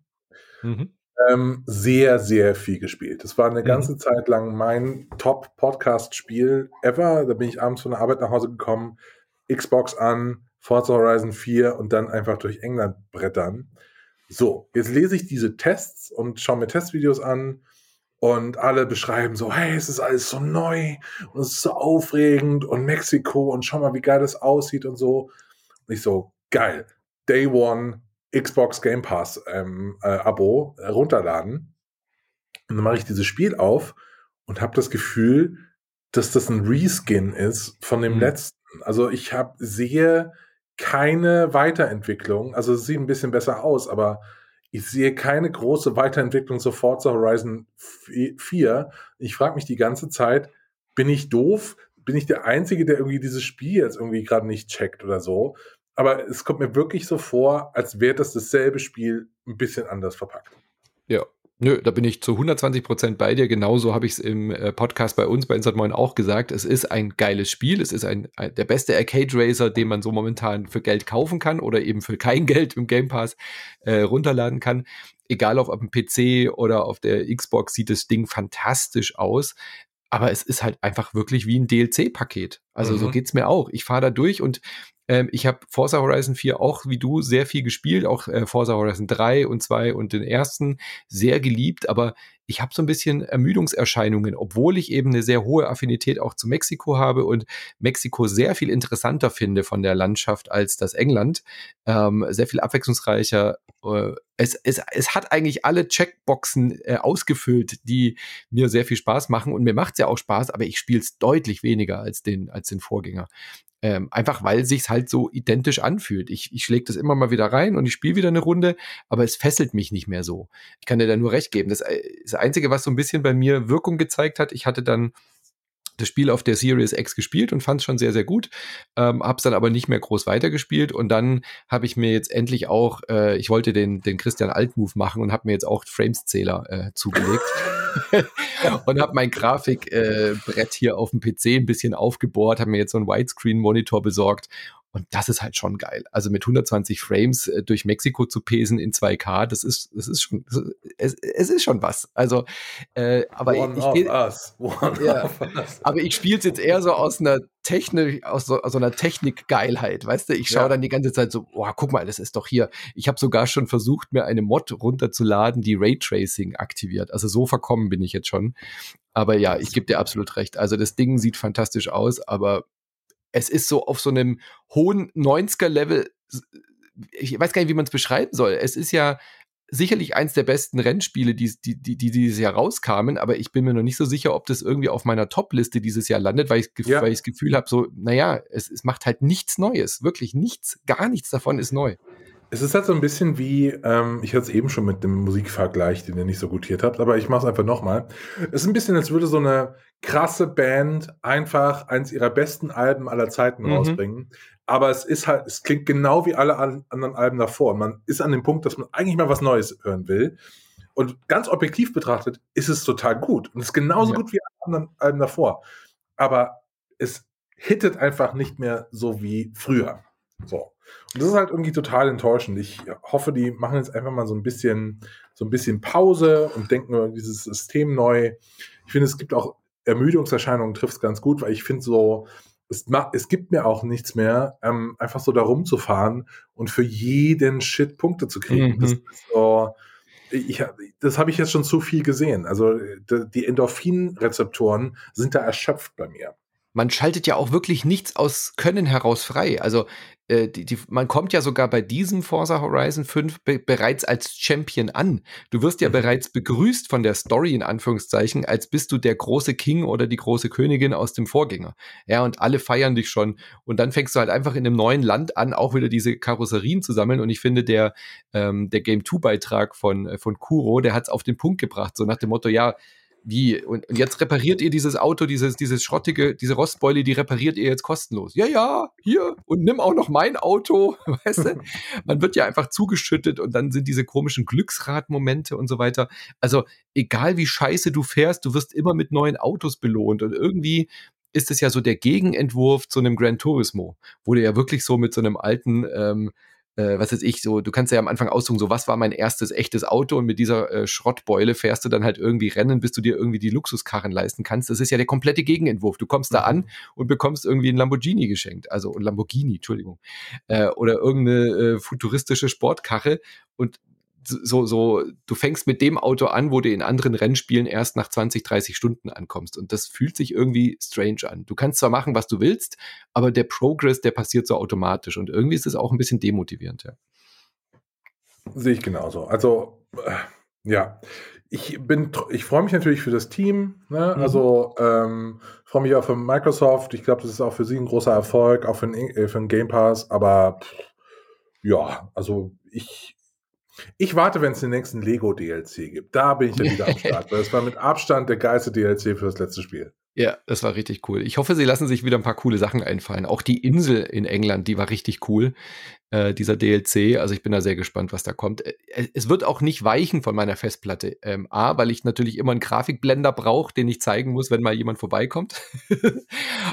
Mhm. ähm, sehr, sehr viel gespielt. Das war eine Mhm. ganze Zeit lang mein Top-Podcast-Spiel ever. Da bin ich abends von der Arbeit nach Hause gekommen, Xbox an, Forza Horizon 4 und dann einfach durch England brettern. So, jetzt lese ich diese Tests und schaue mir Testvideos an und alle beschreiben so, hey, es ist alles so neu und es ist so aufregend und Mexiko und schau mal, wie geil das aussieht und so. Und ich so, geil. Day One Xbox Game Pass ähm, äh, Abo äh, runterladen. Und dann mache ich dieses Spiel auf und habe das Gefühl, dass das ein Reskin ist von dem Mhm. letzten. Also ich habe sehe keine Weiterentwicklung. Also es sieht ein bisschen besser aus, aber ich sehe keine große Weiterentwicklung sofort zu Horizon 4. Ich frage mich die ganze Zeit, bin ich doof? Bin ich der Einzige, der irgendwie dieses Spiel jetzt irgendwie gerade nicht checkt oder so? Aber es kommt mir wirklich so vor, als wäre das dasselbe Spiel ein bisschen anders verpackt. Ja, Nö, da bin ich zu 120 Prozent bei dir. Genauso habe ich es im äh, Podcast bei uns bei Insert Moin auch gesagt. Es ist ein geiles Spiel. Es ist ein, ein, der beste Arcade Racer, den man so momentan für Geld kaufen kann oder eben für kein Geld im Game Pass äh, runterladen kann. Egal ob auf dem PC oder auf der Xbox sieht das Ding fantastisch aus. Aber es ist halt einfach wirklich wie ein DLC-Paket. Also mhm. so geht's mir auch. Ich fahre da durch und ähm, ich habe Forza Horizon 4 auch wie du sehr viel gespielt, auch äh, Forza Horizon 3 und 2 und den ersten sehr geliebt, aber ich habe so ein bisschen Ermüdungserscheinungen, obwohl ich eben eine sehr hohe Affinität auch zu Mexiko habe und Mexiko sehr viel interessanter finde von der Landschaft als das England. Ähm, sehr viel abwechslungsreicher. Äh, es, es, es hat eigentlich alle Checkboxen äh, ausgefüllt, die mir sehr viel Spaß machen und mir macht es ja auch Spaß, aber ich spiele es deutlich weniger als den, als den Vorgänger. Ähm, einfach weil sich's halt so identisch anfühlt. Ich, ich schläge das immer mal wieder rein und ich spiele wieder eine Runde, aber es fesselt mich nicht mehr so. Ich kann dir da nur recht geben. Das, äh, das Einzige, was so ein bisschen bei mir Wirkung gezeigt hat, ich hatte dann das Spiel auf der Series X gespielt und fand es schon sehr, sehr gut. Ähm, hab's dann aber nicht mehr groß weitergespielt und dann habe ich mir jetzt endlich auch, äh, ich wollte den, den Christian Alt-Move machen und habe mir jetzt auch Frames-Zähler äh, zugelegt. und habe mein Grafikbrett äh, hier auf dem PC ein bisschen aufgebohrt, habe mir jetzt so einen Widescreen-Monitor besorgt und das ist halt schon geil. Also mit 120 Frames äh, durch Mexiko zu pesen in 2K, das ist, das ist schon, es, es ist schon was. Also, äh, aber One ich, ich ja, aber ich spiele es jetzt eher so aus einer Technik, aus so, aus so einer Technikgeilheit, weißt du? Ich schaue ja. dann die ganze Zeit so, boah, guck mal, das ist doch hier. Ich habe sogar schon versucht, mir eine Mod runterzuladen, die Raytracing aktiviert. Also so verkommen bin ich jetzt schon. Aber ja, ich gebe dir absolut recht. Also das Ding sieht fantastisch aus, aber es ist so auf so einem hohen 90er-Level, ich weiß gar nicht, wie man es beschreiben soll. Es ist ja sicherlich eins der besten Rennspiele, die, die, die, die dieses Jahr rauskamen, aber ich bin mir noch nicht so sicher, ob das irgendwie auf meiner Top-Liste dieses Jahr landet, weil ich, ja. weil ich das Gefühl habe, so, naja, es, es macht halt nichts Neues. Wirklich nichts, gar nichts davon ist neu. Es ist halt so ein bisschen wie, ähm, ich hatte es eben schon mit dem Musikvergleich, den ihr nicht so gutiert habt, aber ich mache es einfach nochmal. Es ist ein bisschen, als würde so eine krasse Band einfach eins ihrer besten Alben aller Zeiten mhm. rausbringen. Aber es ist halt, es klingt genau wie alle anderen Alben davor. Man ist an dem Punkt, dass man eigentlich mal was Neues hören will. Und ganz objektiv betrachtet ist es total gut. Und es ist genauso ja. gut wie alle anderen Alben davor. Aber es hittet einfach nicht mehr so wie früher. So. Und das ist halt irgendwie total enttäuschend. Ich hoffe, die machen jetzt einfach mal so ein bisschen, so ein bisschen Pause und denken über dieses System neu. Ich finde, es gibt auch Ermüdungserscheinungen, trifft es ganz gut, weil ich finde so, es, macht, es gibt mir auch nichts mehr, ähm, einfach so da rumzufahren und für jeden Shit Punkte zu kriegen. Mhm. Das ist so, ich, das habe ich jetzt schon zu viel gesehen. Also die Endorphin-Rezeptoren sind da erschöpft bei mir man schaltet ja auch wirklich nichts aus Können heraus frei. Also äh, die, die, man kommt ja sogar bei diesem Forza Horizon 5 be bereits als Champion an. Du wirst ja mhm. bereits begrüßt von der Story in Anführungszeichen, als bist du der große King oder die große Königin aus dem Vorgänger. Ja, und alle feiern dich schon. Und dann fängst du halt einfach in einem neuen Land an, auch wieder diese Karosserien zu sammeln. Und ich finde, der, ähm, der Game 2 Beitrag von, äh, von Kuro, der hat es auf den Punkt gebracht, so nach dem Motto, ja, wie? Und, und, jetzt repariert ihr dieses Auto, dieses, dieses schrottige, diese Rostbeule, die repariert ihr jetzt kostenlos. Ja, ja, hier. Und nimm auch noch mein Auto. Weißt du? Man wird ja einfach zugeschüttet und dann sind diese komischen Glücksradmomente und so weiter. Also, egal wie scheiße du fährst, du wirst immer mit neuen Autos belohnt. Und irgendwie ist es ja so der Gegenentwurf zu einem Gran Turismo, wo du ja wirklich so mit so einem alten, ähm, äh, was weiß ich, so, du kannst ja am Anfang aussuchen, so, was war mein erstes echtes Auto und mit dieser äh, Schrottbeule fährst du dann halt irgendwie rennen, bis du dir irgendwie die Luxuskarren leisten kannst. Das ist ja der komplette Gegenentwurf. Du kommst da an mhm. und bekommst irgendwie ein Lamborghini geschenkt, also ein Lamborghini, Entschuldigung, äh, oder irgendeine äh, futuristische Sportkarre und so, so, du fängst mit dem Auto an, wo du in anderen Rennspielen erst nach 20, 30 Stunden ankommst. Und das fühlt sich irgendwie strange an. Du kannst zwar machen, was du willst, aber der Progress, der passiert so automatisch. Und irgendwie ist es auch ein bisschen demotivierend, ja. Sehe ich genauso. Also, äh, ja. Ich bin, ich freue mich natürlich für das Team. Ne? Mhm. Also ähm, freue mich auch für Microsoft. Ich glaube, das ist auch für sie ein großer Erfolg, auch für den, äh, für den Game Pass. Aber ja, also ich, ich warte, wenn es den nächsten Lego DLC gibt. Da bin ich dann wieder am Start, weil es war mit Abstand der geilste DLC für das letzte Spiel. Ja, das war richtig cool. Ich hoffe, sie lassen sich wieder ein paar coole Sachen einfallen. Auch die Insel in England, die war richtig cool, äh, dieser DLC. Also ich bin da sehr gespannt, was da kommt. Äh, es wird auch nicht weichen von meiner Festplatte. Ähm, A, weil ich natürlich immer einen Grafikblender brauche, den ich zeigen muss, wenn mal jemand vorbeikommt.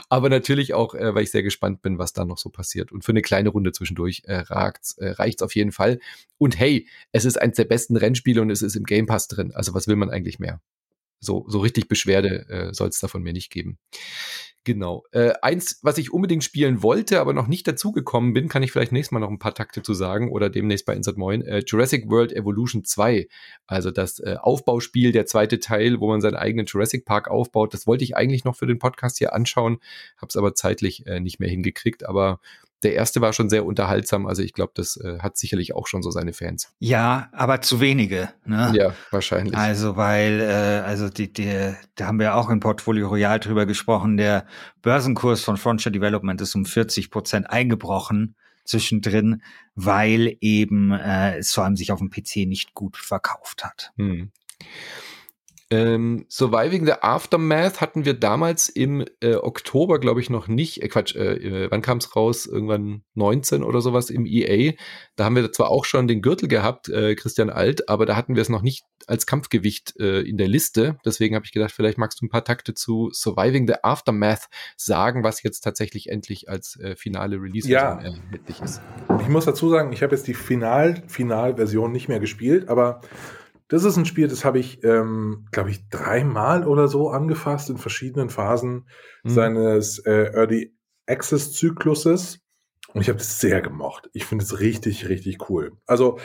Aber natürlich auch, äh, weil ich sehr gespannt bin, was da noch so passiert. Und für eine kleine Runde zwischendurch äh, ragt's, äh, reicht's auf jeden Fall. Und hey, es ist eins der besten Rennspiele und es ist im Game Pass drin. Also was will man eigentlich mehr? So, so richtig Beschwerde äh, soll es da von mir nicht geben. Genau. Äh, eins, was ich unbedingt spielen wollte, aber noch nicht dazugekommen bin, kann ich vielleicht nächstes Mal noch ein paar Takte zu sagen oder demnächst bei Insert Moin. Äh, Jurassic World Evolution 2, also das äh, Aufbauspiel, der zweite Teil, wo man seinen eigenen Jurassic Park aufbaut. Das wollte ich eigentlich noch für den Podcast hier anschauen, habe es aber zeitlich äh, nicht mehr hingekriegt. Aber der erste war schon sehr unterhaltsam. Also ich glaube, das äh, hat sicherlich auch schon so seine Fans. Ja, aber zu wenige. Ne? Ja, wahrscheinlich. Also weil, äh, also die, die, da haben wir auch im Portfolio Royal drüber gesprochen. Der Börsenkurs von Frontier Development ist um 40 Prozent eingebrochen zwischendrin, weil eben äh, es vor allem sich auf dem PC nicht gut verkauft hat. Hm. Ähm, Surviving the Aftermath hatten wir damals im äh, Oktober, glaube ich, noch nicht. Äh, Quatsch, äh, äh wann kam es raus? Irgendwann 19 oder sowas im EA. Da haben wir zwar auch schon den Gürtel gehabt, äh, Christian Alt, aber da hatten wir es noch nicht als Kampfgewicht äh, in der Liste. Deswegen habe ich gedacht, vielleicht magst du ein paar Takte zu Surviving the Aftermath sagen, was jetzt tatsächlich endlich als finale Release ja. erhältlich ist. Ich muss dazu sagen, ich habe jetzt die Final-Final-Version nicht mehr gespielt, aber das ist ein Spiel, das habe ich, ähm, glaube ich, dreimal oder so angefasst in verschiedenen Phasen mhm. seines äh, Early Access Zykluses. Und ich habe das sehr gemocht. Ich finde es richtig, richtig cool. Also,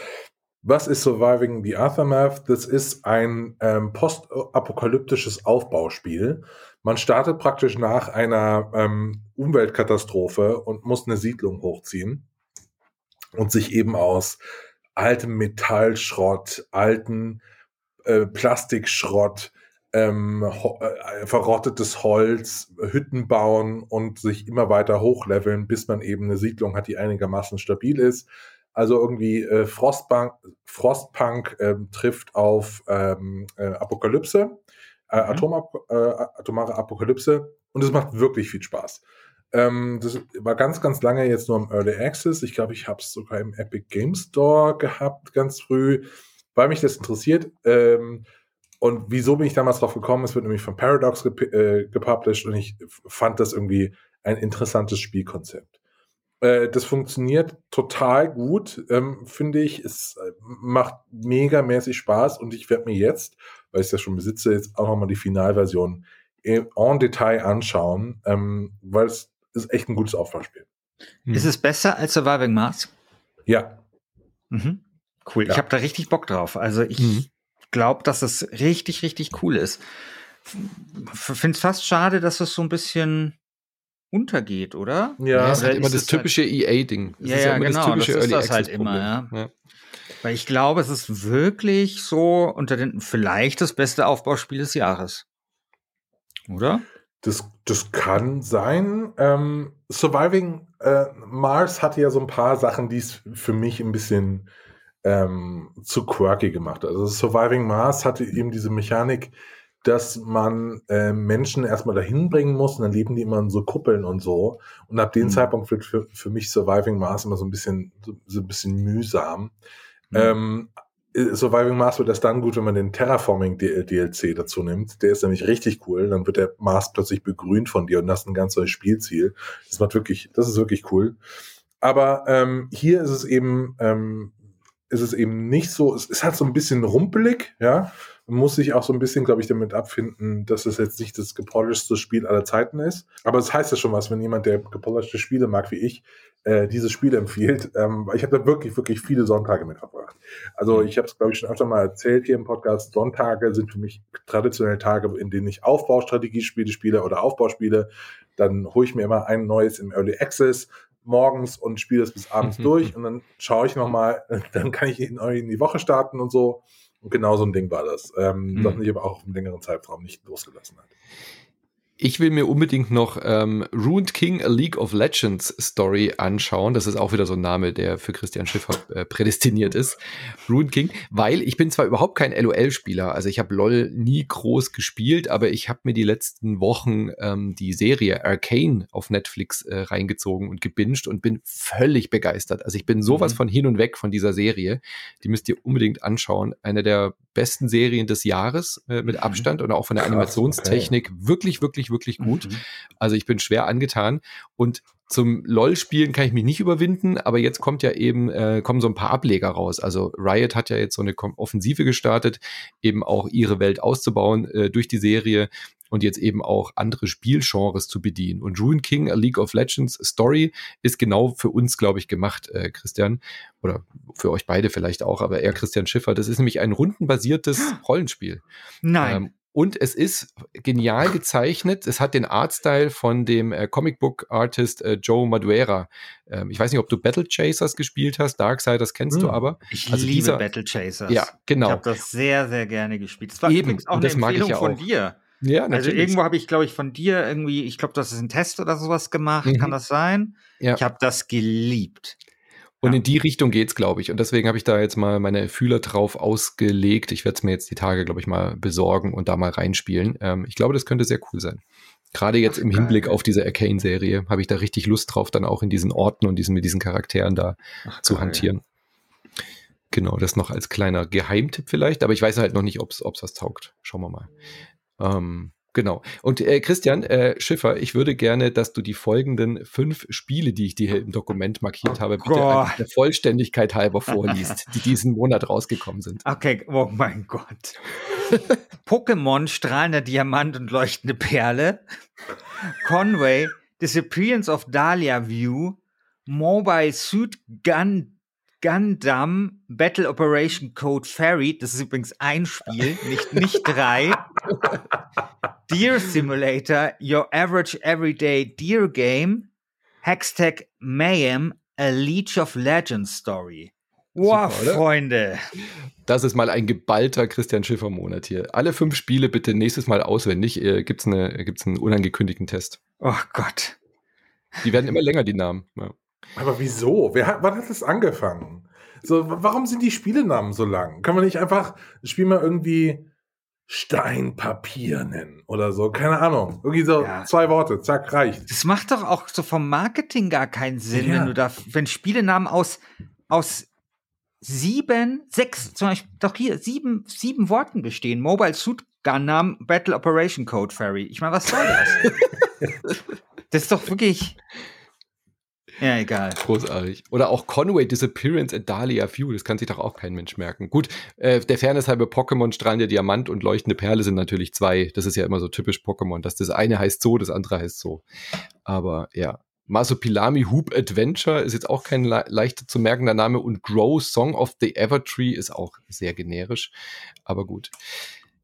was ist Surviving the Aftermath? Das ist ein ähm, postapokalyptisches Aufbauspiel. Man startet praktisch nach einer ähm, Umweltkatastrophe und muss eine Siedlung hochziehen und sich eben aus altem Metallschrott, alten äh, Plastikschrott, ähm, äh, verrottetes Holz, Hütten bauen und sich immer weiter hochleveln, bis man eben eine Siedlung hat, die einigermaßen stabil ist. Also irgendwie äh, Frostpunk, Frostpunk ähm, trifft auf ähm, äh, Apokalypse, äh, mhm. Äh, atomare Apokalypse und es macht wirklich viel Spaß. Ähm, das war ganz, ganz lange jetzt nur im Early Access. Ich glaube, ich habe es sogar im Epic Game Store gehabt, ganz früh, weil mich das interessiert. Ähm, und wieso bin ich damals drauf gekommen? Es wird nämlich von Paradox gep äh, gepublished und ich fand das irgendwie ein interessantes Spielkonzept. Äh, das funktioniert total gut, ähm, finde ich. Es äh, macht megamäßig Spaß und ich werde mir jetzt, weil ich es ja schon besitze, jetzt auch nochmal die Finalversion en Detail anschauen, ähm, weil es ist echt ein gutes Aufbauspiel. Hm. Ist es besser als Surviving Mars? Ja. Mhm. Cool. Ja. Ich habe da richtig Bock drauf. Also ich mhm. glaube, dass es richtig, richtig cool ist. Finde es fast schade, dass es so ein bisschen untergeht, oder? Ja, ja ist halt immer das typische halt, EA-Ding. Ja, ja, genau, das, typische das ist das halt immer, ja. ja. Weil ich glaube, es ist wirklich so unter den vielleicht das beste Aufbauspiel des Jahres. Oder? Das, das kann sein. Ähm, Surviving äh, Mars hatte ja so ein paar Sachen, die es für mich ein bisschen ähm, zu quirky gemacht. Also Surviving Mars hatte eben diese Mechanik, dass man äh, Menschen erstmal dahin bringen muss und dann leben die immer in so Kuppeln und so. Und ab dem mhm. Zeitpunkt wird für, für mich Surviving Mars immer so ein bisschen, so, so ein bisschen mühsam. Mhm. Ähm, äh, Surviving Mars wird erst dann gut, wenn man den Terraforming DLC dazu nimmt. Der ist nämlich richtig cool. Dann wird der Mars plötzlich begrünt von dir und das ist ein ganz neues Spielziel. Das macht wirklich, das ist wirklich cool. Aber ähm, hier ist es eben, ähm, ist es eben nicht so, es ist halt so ein bisschen rumpelig, ja. Man muss sich auch so ein bisschen, glaube ich, damit abfinden, dass es jetzt nicht das gepolishte Spiel aller Zeiten ist. Aber es das heißt ja schon was, wenn jemand, der gepolischte Spiele mag wie ich, äh, dieses Spiel empfiehlt. Ähm, ich habe da wirklich, wirklich viele Sonntage mit verbracht. Also ich habe es, glaube ich, schon öfter mal erzählt hier im Podcast. Sonntage sind für mich traditionell Tage, in denen ich Aufbaustrategiespiele spiele oder Aufbauspiele. Dann hole ich mir immer ein neues im Early Access morgens und spiele es bis abends durch und dann schaue ich nochmal, dann kann ich in, in die Woche starten und so. Und genau so ein Ding war das, ähm, mhm. das mich aber auch auf einen längeren Zeitraum nicht losgelassen hat. Ich will mir unbedingt noch ähm, Ruined King, a League of Legends Story anschauen. Das ist auch wieder so ein Name, der für Christian Schiffer äh, prädestiniert ist. Ruined King, weil ich bin zwar überhaupt kein LOL-Spieler, also ich habe LOL nie groß gespielt, aber ich habe mir die letzten Wochen ähm, die Serie Arcane auf Netflix äh, reingezogen und gebinged und bin völlig begeistert. Also ich bin sowas mhm. von hin und weg von dieser Serie. Die müsst ihr unbedingt anschauen. Eine der besten Serien des Jahres äh, mit mhm. Abstand und auch von der Krass, Animationstechnik okay. wirklich, wirklich, wirklich gut. Mhm. Also ich bin schwer angetan und zum LOL-Spielen kann ich mich nicht überwinden, aber jetzt kommt ja eben, äh, kommen so ein paar Ableger raus. Also Riot hat ja jetzt so eine Offensive gestartet, eben auch ihre Welt auszubauen äh, durch die Serie und jetzt eben auch andere Spielgenres zu bedienen. Und Rune King, a League of Legends Story, ist genau für uns, glaube ich, gemacht, äh, Christian. Oder für euch beide vielleicht auch, aber eher Christian Schiffer. Das ist nämlich ein rundenbasiertes Rollenspiel. Nein. Ähm, und es ist genial gezeichnet. Es hat den Artstyle von dem äh, Comicbook-Artist äh, Joe Maduera. Ähm, ich weiß nicht, ob du Battle Chasers gespielt hast. Darksiders kennst hm. du aber. Ich also liebe dieser, Battle Chasers. Ja, genau. Ich habe das sehr, sehr gerne gespielt. Das war Eben, auch eine Empfehlung von dir. Ja, also natürlich. Also irgendwo habe ich, glaube ich, von dir irgendwie, ich glaube, du hast einen Test oder sowas gemacht. Mhm. Kann das sein? Ja. Ich habe das geliebt. Und ja. in die Richtung geht's, glaube ich. Und deswegen habe ich da jetzt mal meine Fühler drauf ausgelegt. Ich werde es mir jetzt die Tage, glaube ich, mal besorgen und da mal reinspielen. Ähm, ich glaube, das könnte sehr cool sein. Gerade jetzt im. Hinblick auf diese Arcane-Serie habe ich da richtig Lust drauf, dann auch in diesen Orten und diesen, mit diesen Charakteren da Ach, zu geil. hantieren. Genau, das noch als kleiner Geheimtipp vielleicht, aber ich weiß halt noch nicht, ob es was taugt. Schauen wir mal. Ähm, Genau. Und äh, Christian äh, Schiffer, ich würde gerne, dass du die folgenden fünf Spiele, die ich dir im Dokument markiert habe, bitte der Vollständigkeit halber vorliest, die diesen Monat rausgekommen sind. Okay, oh mein Gott. Pokémon, strahlender Diamant und leuchtende Perle. Conway, Disappearance of Dahlia View. Mobile Suit Gun Gundam Battle Operation Code Fairy, das ist übrigens ein Spiel, nicht, nicht drei. Deer Simulator, Your Average Everyday Deer Game, Hextech Mayhem, A Leech of Legends Story. Wow, Super, Freunde. Das ist mal ein geballter Christian Schiffer-Monat hier. Alle fünf Spiele bitte nächstes Mal auswendig. Äh, gibt's, eine, gibt's einen unangekündigten Test. Oh Gott. Die werden immer länger, die Namen. Ja. Aber wieso? Wer hat, wann hat das angefangen? So, warum sind die Spielenamen so lang? Kann man nicht einfach das Spiel mal irgendwie Steinpapier nennen oder so? Keine Ahnung. Irgendwie so ja. zwei Worte, zack, reicht. Das macht doch auch so vom Marketing gar keinen Sinn, ja. wenn du da, wenn Spielenamen aus, aus sieben, sechs, zum Beispiel, doch hier, sieben, sieben Worten bestehen. Mobile Suit Gundam Battle Operation Code Ferry. Ich meine, was soll das? das ist doch wirklich. Ja, egal. Großartig. Oder auch Conway Disappearance at Dahlia View. Das kann sich doch auch kein Mensch merken. Gut, äh, der Fairness halber Pokémon strahlende Diamant und leuchtende Perle sind natürlich zwei. Das ist ja immer so typisch Pokémon, dass das eine heißt so, das andere heißt so. Aber ja. Masopilami Hoop Adventure ist jetzt auch kein le leichter zu merkender Name und Grow Song of the Evertree ist auch sehr generisch. Aber gut.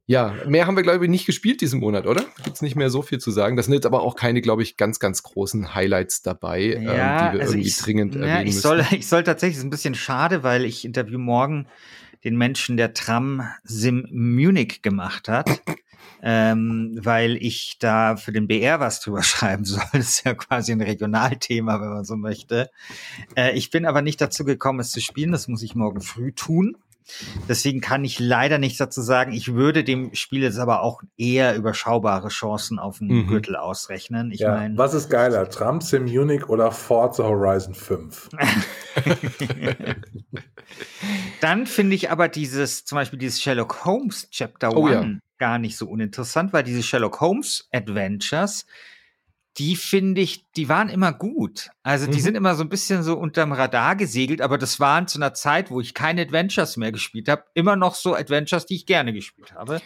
Ja, mehr haben wir, glaube ich, nicht gespielt diesen Monat, oder? Gibt es nicht mehr so viel zu sagen. Das sind jetzt aber auch keine, glaube ich, ganz, ganz großen Highlights dabei, ja, ähm, die wir also irgendwie ich, dringend ja, erwähnen ich müssen. Soll, ich soll tatsächlich, ist ein bisschen schade, weil ich interview morgen den Menschen, der Tram Sim Munich gemacht hat. ähm, weil ich da für den BR was drüber schreiben soll. Das ist ja quasi ein Regionalthema, wenn man so möchte. Äh, ich bin aber nicht dazu gekommen, es zu spielen. Das muss ich morgen früh tun. Deswegen kann ich leider nichts dazu sagen. Ich würde dem Spiel jetzt aber auch eher überschaubare Chancen auf den mhm. Gürtel ausrechnen. Ich ja, mein, was ist geiler, Trump Sim Munich oder Forza Horizon 5? Dann finde ich aber dieses, zum Beispiel dieses Sherlock Holmes Chapter oh, 1 ja. gar nicht so uninteressant, weil diese Sherlock Holmes Adventures die finde ich, die waren immer gut. Also die mhm. sind immer so ein bisschen so unterm Radar gesegelt, aber das waren zu einer Zeit, wo ich keine Adventures mehr gespielt habe, immer noch so Adventures, die ich gerne gespielt habe.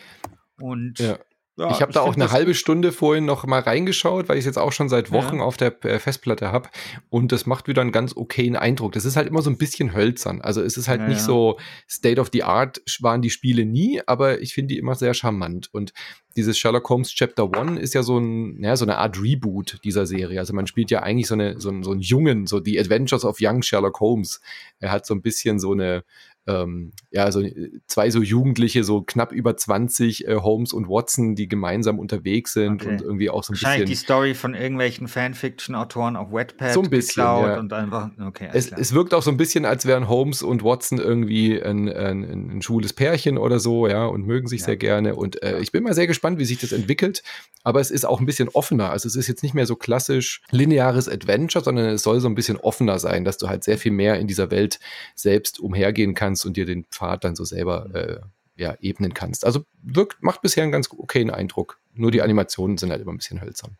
Und ja. Ja, ich habe da auch eine halbe Stunde vorhin noch mal reingeschaut, weil ich es jetzt auch schon seit Wochen ja. auf der äh, Festplatte habe. Und das macht wieder einen ganz okayen Eindruck. Das ist halt immer so ein bisschen hölzern. Also es ist halt ja, nicht so State of the Art waren die Spiele nie, aber ich finde die immer sehr charmant. Und dieses Sherlock Holmes Chapter One ist ja so, ein, ja, so eine Art Reboot dieser Serie. Also man spielt ja eigentlich so, eine, so, einen, so einen Jungen, so die Adventures of Young Sherlock Holmes. Er hat so ein bisschen so eine ähm, ja, so äh, zwei so Jugendliche, so knapp über 20, äh, Holmes und Watson, die gemeinsam unterwegs sind okay. und irgendwie auch so ein Wahrscheinlich bisschen. die Story von irgendwelchen Fanfiction-Autoren auf Wattpad so ein bisschen, ja. und einfach, okay. Es, es, wirkt auch so ein bisschen, als wären Holmes und Watson irgendwie ein, ein, ein schwules Pärchen oder so, ja, und mögen sich ja. sehr gerne. Und äh, ich bin mal sehr gespannt, wie sich das entwickelt. Aber es ist auch ein bisschen offener. Also es ist jetzt nicht mehr so klassisch lineares Adventure, sondern es soll so ein bisschen offener sein, dass du halt sehr viel mehr in dieser Welt selbst umhergehen kannst und dir den Pfad dann so selber äh, ja, ebnen kannst. Also wirkt, macht bisher einen ganz okayen Eindruck. Nur die Animationen sind halt immer ein bisschen hölzern.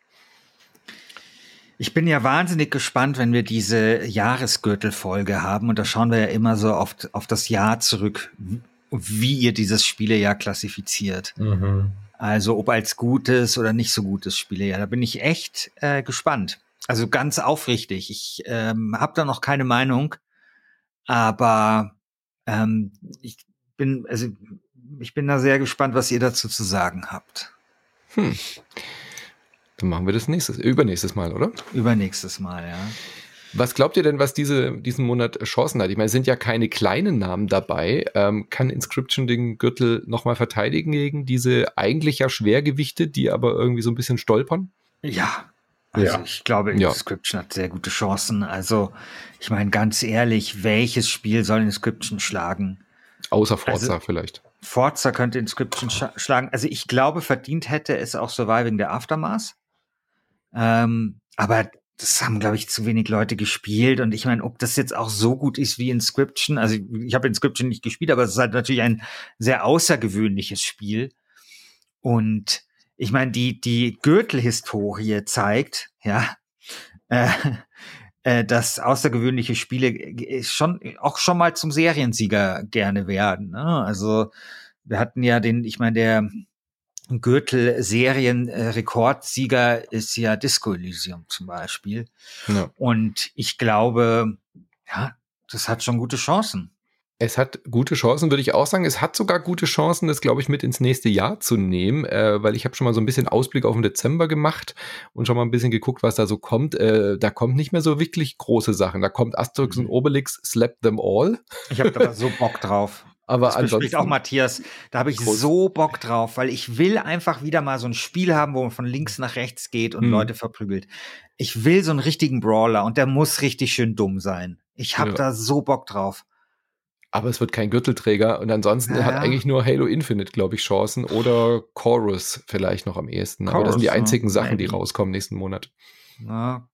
Ich bin ja wahnsinnig gespannt, wenn wir diese Jahresgürtelfolge haben. Und da schauen wir ja immer so auf, auf das Jahr zurück, wie ihr dieses Spielejahr klassifiziert. Mhm. Also ob als gutes oder nicht so gutes Spielejahr. Da bin ich echt äh, gespannt. Also ganz aufrichtig. Ich ähm, habe da noch keine Meinung, aber ähm, ich bin, also ich bin da sehr gespannt, was ihr dazu zu sagen habt. Hm. Dann machen wir das nächstes, übernächstes Mal, oder? Übernächstes Mal, ja. Was glaubt ihr denn, was diese, diesen Monat Chancen hat? Ich meine, es sind ja keine kleinen Namen dabei. Ähm, kann Inscription den Gürtel nochmal verteidigen gegen diese eigentlich ja Schwergewichte, die aber irgendwie so ein bisschen stolpern? Ja, also ja. ich glaube, Inscription ja. hat sehr gute Chancen. Also ich meine, ganz ehrlich, welches Spiel soll Inscription schlagen? Außer Forza also, vielleicht. Forza könnte Inscription sch schlagen. Also ich glaube, verdient hätte es auch Surviving der Aftermath. Ähm, aber das haben, glaube ich, zu wenig Leute gespielt. Und ich meine, ob das jetzt auch so gut ist wie Inscription, also ich, ich habe Inscription nicht gespielt, aber es ist halt natürlich ein sehr außergewöhnliches Spiel. Und ich meine, die, die Gürtelhistorie zeigt, ja, äh, äh, dass außergewöhnliche Spiele schon auch schon mal zum Seriensieger gerne werden. Ne? Also wir hatten ja den, ich meine, der Gürtel-Serien-Rekordsieger ist ja Disco Elysium zum Beispiel. Ja. Und ich glaube, ja, das hat schon gute Chancen. Es hat gute Chancen, würde ich auch sagen. Es hat sogar gute Chancen, das, glaube ich, mit ins nächste Jahr zu nehmen, äh, weil ich habe schon mal so ein bisschen Ausblick auf den Dezember gemacht und schon mal ein bisschen geguckt, was da so kommt. Äh, da kommt nicht mehr so wirklich große Sachen. Da kommt Asterix mhm. und Obelix Slap Them All. Ich habe da so Bock drauf. Aber das ansonsten auch Matthias. Da habe ich groß. so Bock drauf, weil ich will einfach wieder mal so ein Spiel haben, wo man von links nach rechts geht und mhm. Leute verprügelt. Ich will so einen richtigen Brawler und der muss richtig schön dumm sein. Ich habe ja. da so Bock drauf aber es wird kein Gürtelträger und ansonsten ja. hat eigentlich nur Halo Infinite, glaube ich, Chancen oder Chorus vielleicht noch am ehesten. Chorus, aber das sind die einzigen ja, Sachen, die rauskommen nächsten Monat. Na,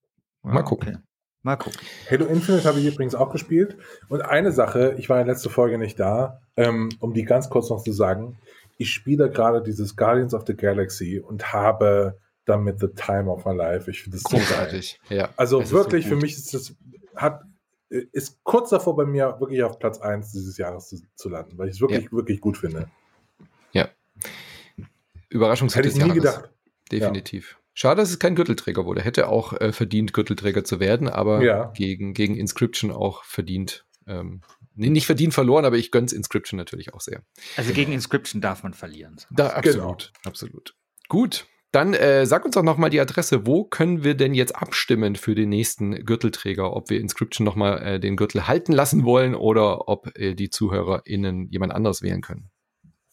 ja, Mal gucken. Okay. Mal gucken. Halo Infinite habe ich übrigens auch gespielt. Und eine Sache, ich war in der letzten Folge nicht da, ähm, um die ganz kurz noch zu sagen. Ich spiele gerade dieses Guardians of the Galaxy und habe damit the time of my life. Ich finde das großartig. So ja, also wirklich, so für mich ist das, hat ist kurz davor bei mir wirklich auf Platz 1 dieses Jahres zu, zu landen, weil ich es wirklich, ja. wirklich gut finde. Ja. Überraschungshit Hätte ich nie gedacht. Definitiv. Ja. Schade, dass es kein Gürtelträger wurde. Hätte auch äh, verdient, Gürtelträger zu werden, aber ja. gegen, gegen Inscription auch verdient. Ähm, nicht verdient verloren, aber ich gönn's Inscription natürlich auch sehr. Also gegen Inscription darf man verlieren. Da, absolut, genau. absolut. Gut, dann äh, sag uns doch nochmal die Adresse. Wo können wir denn jetzt abstimmen für den nächsten Gürtelträger? Ob wir Inscription nochmal äh, den Gürtel halten lassen wollen oder ob äh, die ZuhörerInnen jemand anderes wählen können?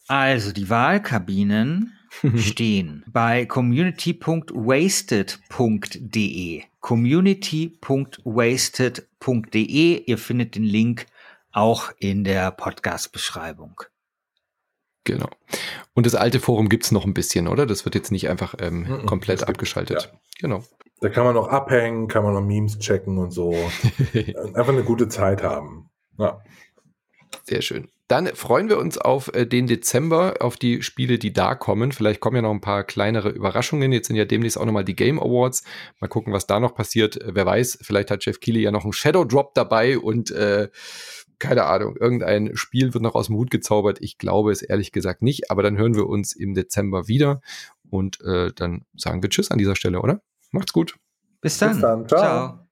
Also die Wahlkabinen stehen bei community.wasted.de. Community.wasted.de. Ihr findet den Link auch in der Podcast-Beschreibung. Genau. Und das alte Forum gibt es noch ein bisschen, oder? Das wird jetzt nicht einfach ähm, mhm, komplett abgeschaltet. Ja. Genau. Da kann man noch abhängen, kann man noch Memes checken und so. einfach eine gute Zeit haben. Ja. Sehr schön. Dann freuen wir uns auf äh, den Dezember, auf die Spiele, die da kommen. Vielleicht kommen ja noch ein paar kleinere Überraschungen. Jetzt sind ja demnächst auch nochmal die Game Awards. Mal gucken, was da noch passiert. Äh, wer weiß, vielleicht hat Jeff Keighley ja noch einen Shadow Drop dabei und äh, keine Ahnung, irgendein Spiel wird noch aus dem Hut gezaubert. Ich glaube es ehrlich gesagt nicht, aber dann hören wir uns im Dezember wieder und äh, dann sagen wir Tschüss an dieser Stelle, oder? Macht's gut. Bis dann. Bis dann. Ciao. Ciao.